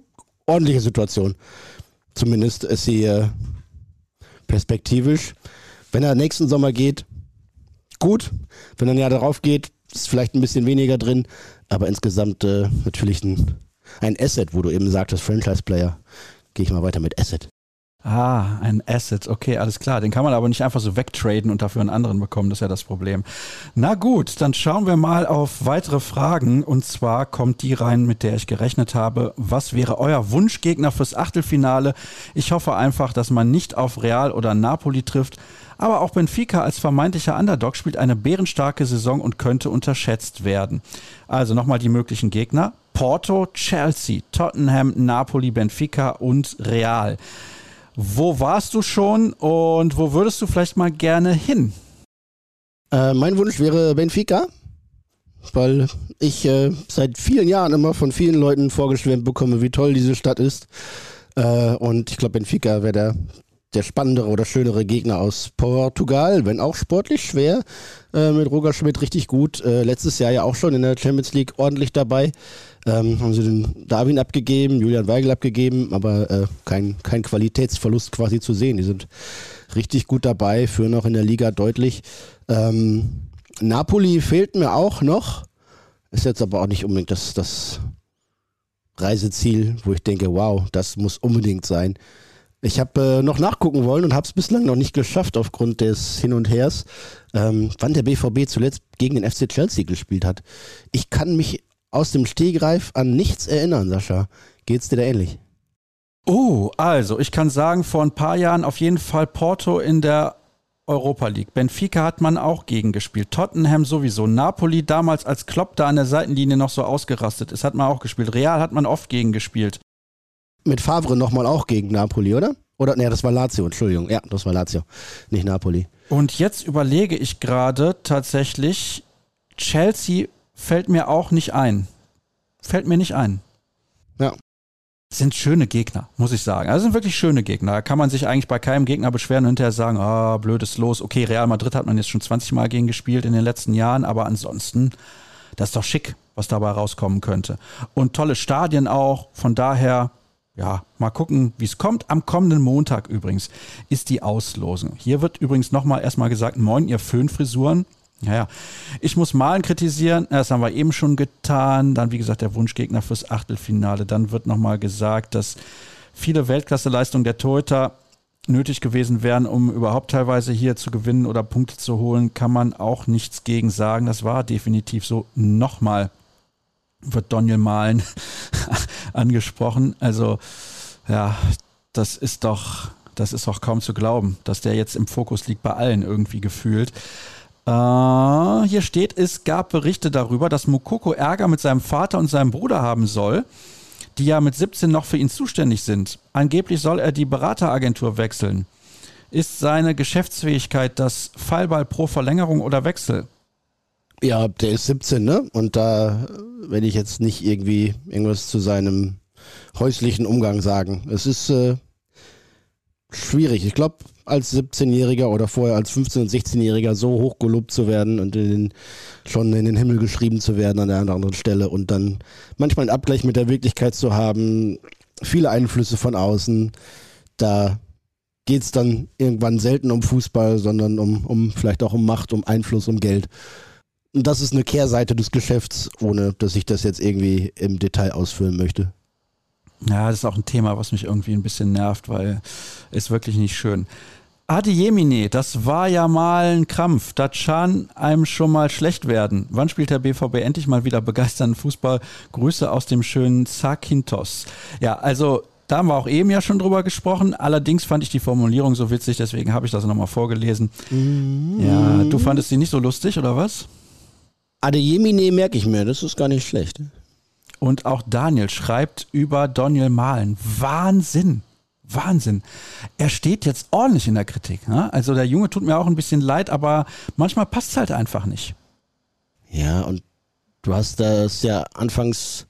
ordentliche Situation. Zumindest ist sie äh, perspektivisch. Wenn er nächsten Sommer geht, gut. Wenn er ein Jahr darauf geht, ist vielleicht ein bisschen weniger drin. Aber insgesamt äh, natürlich ein, ein Asset, wo du eben sagtest, Franchise-Player. Gehe ich mal weiter mit Asset. Ah, ein Asset. Okay, alles klar. Den kann man aber nicht einfach so wegtraden und dafür einen anderen bekommen. Das ist ja das Problem. Na gut, dann schauen wir mal auf weitere Fragen. Und zwar kommt die rein, mit der ich gerechnet habe. Was wäre euer Wunschgegner fürs Achtelfinale? Ich hoffe einfach, dass man nicht auf Real oder Napoli trifft. Aber auch Benfica als vermeintlicher Underdog spielt eine bärenstarke Saison und könnte unterschätzt werden. Also nochmal die möglichen Gegner. Porto, Chelsea, Tottenham, Napoli, Benfica und Real. Wo warst du schon und wo würdest du vielleicht mal gerne hin? Äh, mein Wunsch wäre Benfica, weil ich äh, seit vielen Jahren immer von vielen Leuten vorgeschwemmt bekomme, wie toll diese Stadt ist. Äh, und ich glaube, Benfica wäre der, der spannendere oder schönere Gegner aus Portugal, wenn auch sportlich schwer. Äh, mit Roger Schmidt richtig gut. Äh, letztes Jahr ja auch schon in der Champions League ordentlich dabei. Ähm, haben sie den Darwin abgegeben, Julian Weigel abgegeben, aber äh, kein, kein Qualitätsverlust quasi zu sehen. Die sind richtig gut dabei, führen auch in der Liga deutlich. Ähm, Napoli fehlt mir auch noch. Ist jetzt aber auch nicht unbedingt das, das Reiseziel, wo ich denke, wow, das muss unbedingt sein. Ich habe äh, noch nachgucken wollen und habe es bislang noch nicht geschafft aufgrund des Hin und Hers, ähm, wann der BVB zuletzt gegen den FC Chelsea gespielt hat. Ich kann mich aus dem Stegreif an nichts erinnern, Sascha. Geht's dir da ähnlich? Oh, also ich kann sagen, vor ein paar Jahren auf jeden Fall Porto in der Europa League. Benfica hat man auch gegen gespielt. Tottenham sowieso. Napoli damals, als Klopp da an der Seitenlinie noch so ausgerastet ist, hat man auch gespielt. Real hat man oft gegen gespielt. Mit Favre nochmal auch gegen Napoli, oder? Oder, nee, das war Lazio, Entschuldigung. Ja, das war Lazio, nicht Napoli. Und jetzt überlege ich gerade tatsächlich, Chelsea fällt mir auch nicht ein. Fällt mir nicht ein. Ja. Sind schöne Gegner, muss ich sagen. Also sind wirklich schöne Gegner. Da kann man sich eigentlich bei keinem Gegner beschweren und hinterher sagen, ah, blödes Los. Okay, Real Madrid hat man jetzt schon 20 Mal gegen gespielt in den letzten Jahren, aber ansonsten, das ist doch schick, was dabei rauskommen könnte. Und tolle Stadien auch. Von daher, ja, mal gucken, wie es kommt. Am kommenden Montag übrigens ist die Auslosung. Hier wird übrigens nochmal erstmal gesagt, moin, ihr Föhnfrisuren. Ja, ja. Ich muss Malen kritisieren, das haben wir eben schon getan. Dann, wie gesagt, der Wunschgegner fürs Achtelfinale. Dann wird nochmal gesagt, dass viele Weltklasseleistungen der Torhüter nötig gewesen wären, um überhaupt teilweise hier zu gewinnen oder Punkte zu holen, kann man auch nichts gegen sagen. Das war definitiv so. Nochmal wird Daniel Malen angesprochen. Also, ja, das ist doch, das ist doch kaum zu glauben, dass der jetzt im Fokus liegt bei allen irgendwie gefühlt. Uh, hier steht, es gab Berichte darüber, dass Mukoko Ärger mit seinem Vater und seinem Bruder haben soll, die ja mit 17 noch für ihn zuständig sind. Angeblich soll er die Berateragentur wechseln. Ist seine Geschäftsfähigkeit das Fallball pro Verlängerung oder Wechsel? Ja, der ist 17, ne? Und da will ich jetzt nicht irgendwie irgendwas zu seinem häuslichen Umgang sagen. Es ist äh, schwierig. Ich glaube, als 17-Jähriger oder vorher als 15- und 16-Jähriger so hoch gelobt zu werden und in den, schon in den Himmel geschrieben zu werden an der anderen Stelle und dann manchmal einen Abgleich mit der Wirklichkeit zu haben, viele Einflüsse von außen, da geht es dann irgendwann selten um Fußball, sondern um, um vielleicht auch um Macht, um Einfluss, um Geld. Und das ist eine Kehrseite des Geschäfts, ohne dass ich das jetzt irgendwie im Detail ausführen möchte. Ja, das ist auch ein Thema, was mich irgendwie ein bisschen nervt, weil es wirklich nicht schön. Adeyemine, das war ja mal ein Krampf. Das kann einem schon mal schlecht werden. Wann spielt der BVB endlich mal wieder begeisternden Fußball? Grüße aus dem schönen Zakynthos. Ja, also da haben wir auch eben ja schon drüber gesprochen. Allerdings fand ich die Formulierung so witzig, deswegen habe ich das nochmal vorgelesen. Mhm. Ja, du fandest sie nicht so lustig, oder was? Adeyemine merke ich mir, das ist gar nicht schlecht. Und auch Daniel schreibt über Daniel Mahlen. Wahnsinn. Wahnsinn. Er steht jetzt ordentlich in der Kritik. Ne? Also der Junge tut mir auch ein bisschen leid, aber manchmal passt es halt einfach nicht. Ja, und du hast das ja anfangs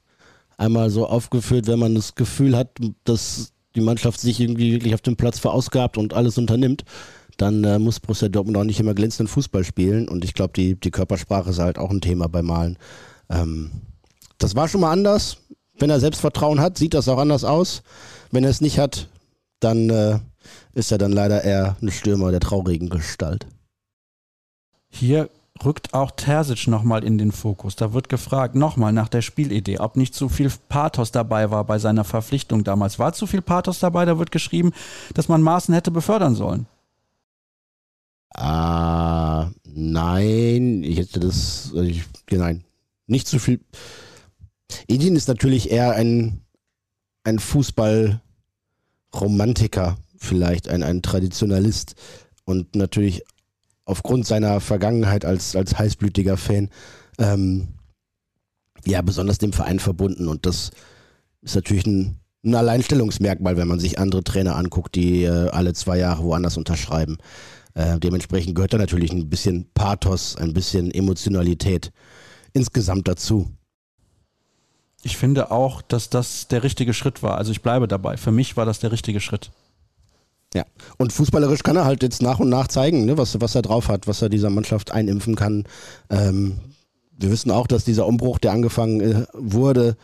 einmal so aufgeführt, wenn man das Gefühl hat, dass die Mannschaft sich irgendwie wirklich auf dem Platz verausgabt und alles unternimmt, dann äh, muss Borussia Dortmund auch nicht immer glänzenden Fußball spielen. Und ich glaube, die, die Körpersprache ist halt auch ein Thema bei Malen. Ähm, das war schon mal anders. Wenn er Selbstvertrauen hat, sieht das auch anders aus. Wenn er es nicht hat, dann äh, ist er dann leider eher ein Stürmer der traurigen Gestalt. Hier rückt auch Terzic nochmal in den Fokus. Da wird gefragt, nochmal nach der Spielidee, ob nicht zu viel Pathos dabei war bei seiner Verpflichtung damals. War zu viel Pathos dabei? Da wird geschrieben, dass man Maßen hätte befördern sollen. Ah, nein, ich hätte das, ich, nein, nicht zu viel. Edin ist natürlich eher ein, ein Fußball- Romantiker vielleicht, ein, ein Traditionalist und natürlich aufgrund seiner Vergangenheit als, als heißblütiger Fan, ähm, ja, besonders dem Verein verbunden und das ist natürlich ein, ein Alleinstellungsmerkmal, wenn man sich andere Trainer anguckt, die äh, alle zwei Jahre woanders unterschreiben. Äh, dementsprechend gehört da natürlich ein bisschen Pathos, ein bisschen Emotionalität insgesamt dazu ich finde auch, dass das der richtige Schritt war. Also ich bleibe dabei. Für mich war das der richtige Schritt. Ja, und fußballerisch kann er halt jetzt nach und nach zeigen, ne, was, was er drauf hat, was er dieser Mannschaft einimpfen kann. Ähm, wir wissen auch, dass dieser Umbruch, der angefangen äh, wurde,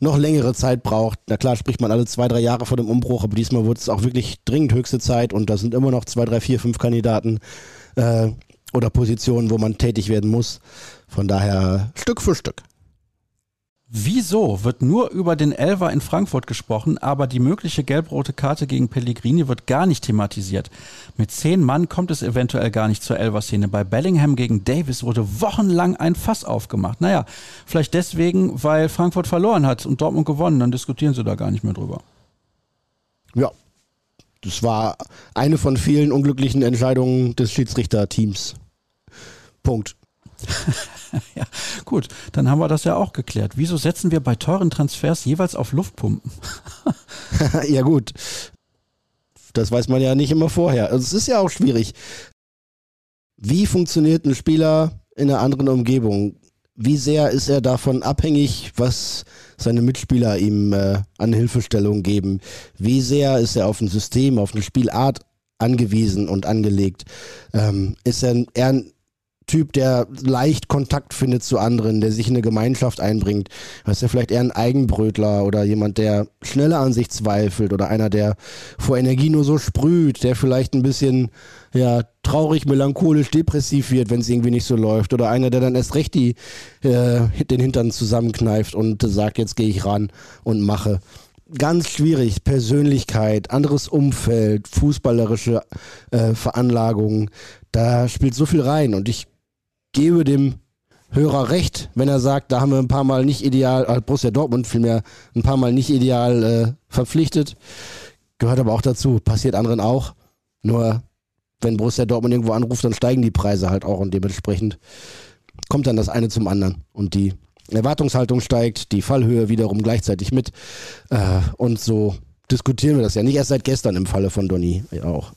noch längere Zeit braucht. Na klar, spricht man alle zwei, drei Jahre vor dem Umbruch, aber diesmal wurde es auch wirklich dringend höchste Zeit und da sind immer noch zwei, drei, vier, fünf Kandidaten äh, oder Positionen, wo man tätig werden muss. Von daher Stück für Stück. Wieso wird nur über den Elver in Frankfurt gesprochen, aber die mögliche gelb-rote Karte gegen Pellegrini wird gar nicht thematisiert? Mit zehn Mann kommt es eventuell gar nicht zur Elver-Szene. Bei Bellingham gegen Davis wurde wochenlang ein Fass aufgemacht. Naja, vielleicht deswegen, weil Frankfurt verloren hat und Dortmund gewonnen. Dann diskutieren sie da gar nicht mehr drüber. Ja, das war eine von vielen unglücklichen Entscheidungen des Schiedsrichterteams. Punkt. ja, gut, dann haben wir das ja auch geklärt. Wieso setzen wir bei teuren Transfers jeweils auf Luftpumpen? ja, gut. Das weiß man ja nicht immer vorher. Also es ist ja auch schwierig. Wie funktioniert ein Spieler in einer anderen Umgebung? Wie sehr ist er davon abhängig, was seine Mitspieler ihm äh, an Hilfestellung geben? Wie sehr ist er auf ein System, auf eine Spielart angewiesen und angelegt? Ähm, ist er eher ein Typ, der leicht Kontakt findet zu anderen, der sich in eine Gemeinschaft einbringt. Ist er vielleicht eher ein Eigenbrötler oder jemand, der schneller an sich zweifelt oder einer, der vor Energie nur so sprüht, der vielleicht ein bisschen ja, traurig, melancholisch, depressiv wird, wenn es irgendwie nicht so läuft. Oder einer, der dann erst recht die, äh, den Hintern zusammenkneift und sagt, jetzt gehe ich ran und mache ganz schwierig. Persönlichkeit, anderes Umfeld, fußballerische äh, Veranlagungen. Da spielt so viel rein. Und ich gebe dem Hörer recht, wenn er sagt, da haben wir ein paar Mal nicht ideal, äh, Borussia Dortmund vielmehr ein paar Mal nicht ideal äh, verpflichtet. Gehört aber auch dazu, passiert anderen auch. Nur wenn Borussia Dortmund irgendwo anruft, dann steigen die Preise halt auch und dementsprechend kommt dann das eine zum anderen und die Erwartungshaltung steigt, die Fallhöhe wiederum gleichzeitig mit äh, und so diskutieren wir das ja nicht erst seit gestern im Falle von Donny auch.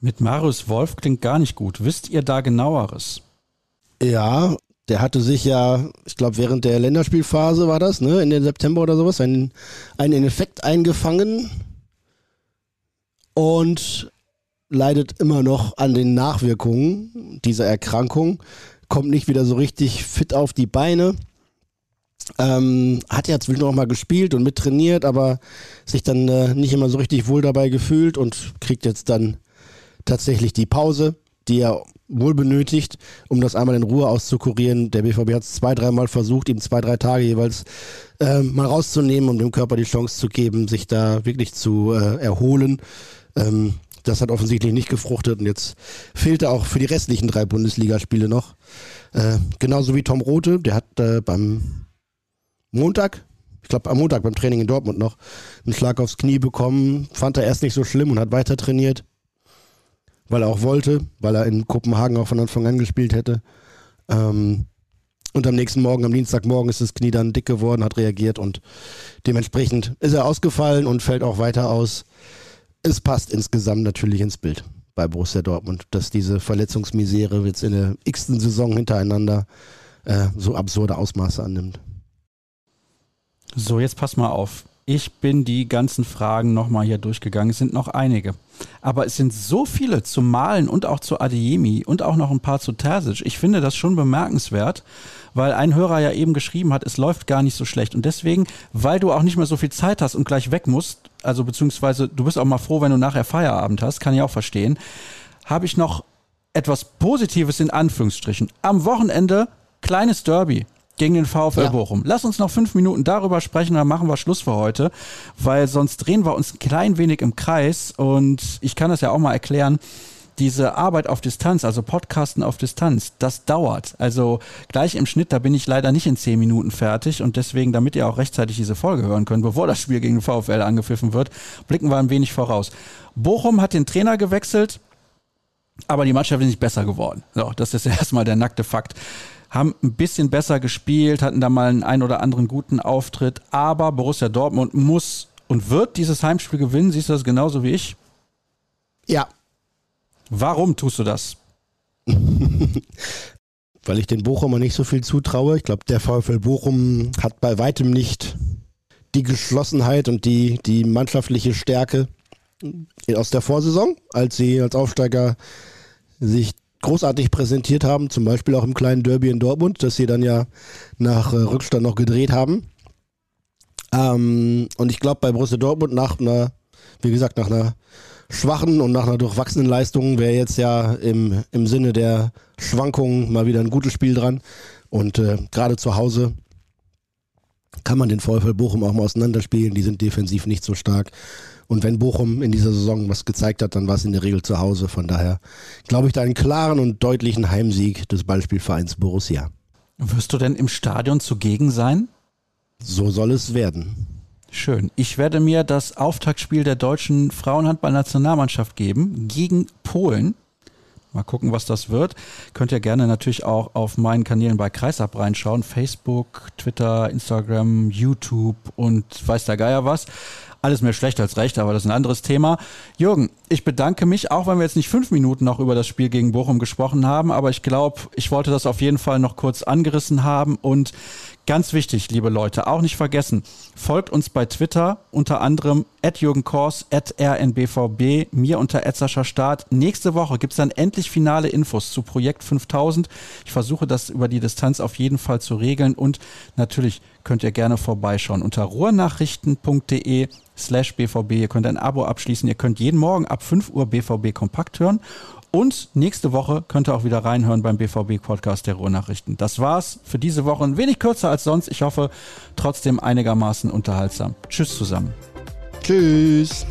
Mit Marius Wolf klingt gar nicht gut. Wisst ihr da genaueres? Ja, der hatte sich ja, ich glaube, während der Länderspielphase war das, ne, in den September oder sowas, einen, einen Effekt eingefangen und leidet immer noch an den Nachwirkungen dieser Erkrankung, kommt nicht wieder so richtig fit auf die Beine. Ähm, hat ja zwischendurch noch mal gespielt und mit trainiert, aber sich dann äh, nicht immer so richtig wohl dabei gefühlt und kriegt jetzt dann tatsächlich die Pause, die er wohl benötigt, um das einmal in Ruhe auszukurieren. Der BVB hat es zwei, dreimal versucht, ihm zwei, drei Tage jeweils äh, mal rauszunehmen, um dem Körper die Chance zu geben, sich da wirklich zu äh, erholen. Ähm, das hat offensichtlich nicht gefruchtet und jetzt fehlt er auch für die restlichen drei Bundesligaspiele noch. Äh, genauso wie Tom Rote, der hat äh, beim Montag, ich glaube am Montag beim Training in Dortmund noch, einen Schlag aufs Knie bekommen, fand er erst nicht so schlimm und hat weiter trainiert weil er auch wollte, weil er in Kopenhagen auch von Anfang an gespielt hätte. Ähm, und am nächsten Morgen, am Dienstagmorgen, ist das Knie dann dick geworden, hat reagiert und dementsprechend ist er ausgefallen und fällt auch weiter aus. Es passt insgesamt natürlich ins Bild bei Borussia Dortmund, dass diese Verletzungsmisere jetzt in der x-ten Saison hintereinander äh, so absurde Ausmaße annimmt. So, jetzt pass mal auf. Ich bin die ganzen Fragen nochmal hier durchgegangen. Es sind noch einige. Aber es sind so viele zu Malen und auch zu Adeyemi und auch noch ein paar zu Terzic. Ich finde das schon bemerkenswert, weil ein Hörer ja eben geschrieben hat, es läuft gar nicht so schlecht. Und deswegen, weil du auch nicht mehr so viel Zeit hast und gleich weg musst, also beziehungsweise du bist auch mal froh, wenn du nachher Feierabend hast, kann ich auch verstehen, habe ich noch etwas Positives in Anführungsstrichen. Am Wochenende kleines Derby gegen den VfL ja. Bochum. Lass uns noch fünf Minuten darüber sprechen, dann machen wir Schluss für heute, weil sonst drehen wir uns ein klein wenig im Kreis und ich kann das ja auch mal erklären. Diese Arbeit auf Distanz, also Podcasten auf Distanz, das dauert. Also gleich im Schnitt, da bin ich leider nicht in zehn Minuten fertig und deswegen, damit ihr auch rechtzeitig diese Folge hören könnt, bevor das Spiel gegen den VfL angepfiffen wird, blicken wir ein wenig voraus. Bochum hat den Trainer gewechselt, aber die Mannschaft ist nicht besser geworden. So, das ist erstmal der nackte Fakt haben ein bisschen besser gespielt, hatten da mal einen ein oder anderen guten Auftritt, aber Borussia Dortmund muss und wird dieses Heimspiel gewinnen. Siehst du das genauso wie ich? Ja. Warum tust du das? Weil ich den Bochumer nicht so viel zutraue. Ich glaube, der VfL Bochum hat bei weitem nicht die Geschlossenheit und die, die mannschaftliche Stärke aus der Vorsaison, als sie als Aufsteiger sich großartig präsentiert haben, zum Beispiel auch im kleinen Derby in Dortmund, das sie dann ja nach äh, Rückstand noch gedreht haben. Ähm, und ich glaube, bei Borussia Dortmund nach einer, wie gesagt, nach einer schwachen und nach einer durchwachsenen Leistung wäre jetzt ja im, im Sinne der Schwankungen mal wieder ein gutes Spiel dran. Und äh, gerade zu Hause kann man den VfL Bochum auch mal auseinanderspielen. Die sind defensiv nicht so stark. Und wenn Bochum in dieser Saison was gezeigt hat, dann war es in der Regel zu Hause. Von daher glaube ich da einen klaren und deutlichen Heimsieg des Ballspielvereins Borussia. Wirst du denn im Stadion zugegen sein? So soll es werden. Schön. Ich werde mir das Auftaktspiel der deutschen Frauenhandballnationalmannschaft geben gegen Polen. Mal gucken, was das wird. Könnt ihr gerne natürlich auch auf meinen Kanälen bei Kreisab reinschauen. Facebook, Twitter, Instagram, YouTube und weiß der Geier was. Alles mehr schlecht als recht, aber das ist ein anderes Thema. Jürgen, ich bedanke mich, auch wenn wir jetzt nicht fünf Minuten noch über das Spiel gegen Bochum gesprochen haben, aber ich glaube, ich wollte das auf jeden Fall noch kurz angerissen haben und Ganz wichtig, liebe Leute, auch nicht vergessen, folgt uns bei Twitter, unter anderem at Jürgen Kors, at rnbvb, mir unter Etzerscher Start. Nächste Woche gibt's dann endlich finale Infos zu Projekt 5000. Ich versuche das über die Distanz auf jeden Fall zu regeln und natürlich könnt ihr gerne vorbeischauen unter ruhrnachrichten.de slash bvb. Ihr könnt ein Abo abschließen. Ihr könnt jeden Morgen ab 5 Uhr BVB kompakt hören und nächste Woche könnt ihr auch wieder reinhören beim BVB-Podcast der Ruhrnachrichten. Das war's für diese Woche. Ein wenig kürzer als sonst. Ich hoffe, trotzdem einigermaßen unterhaltsam. Tschüss zusammen. Tschüss.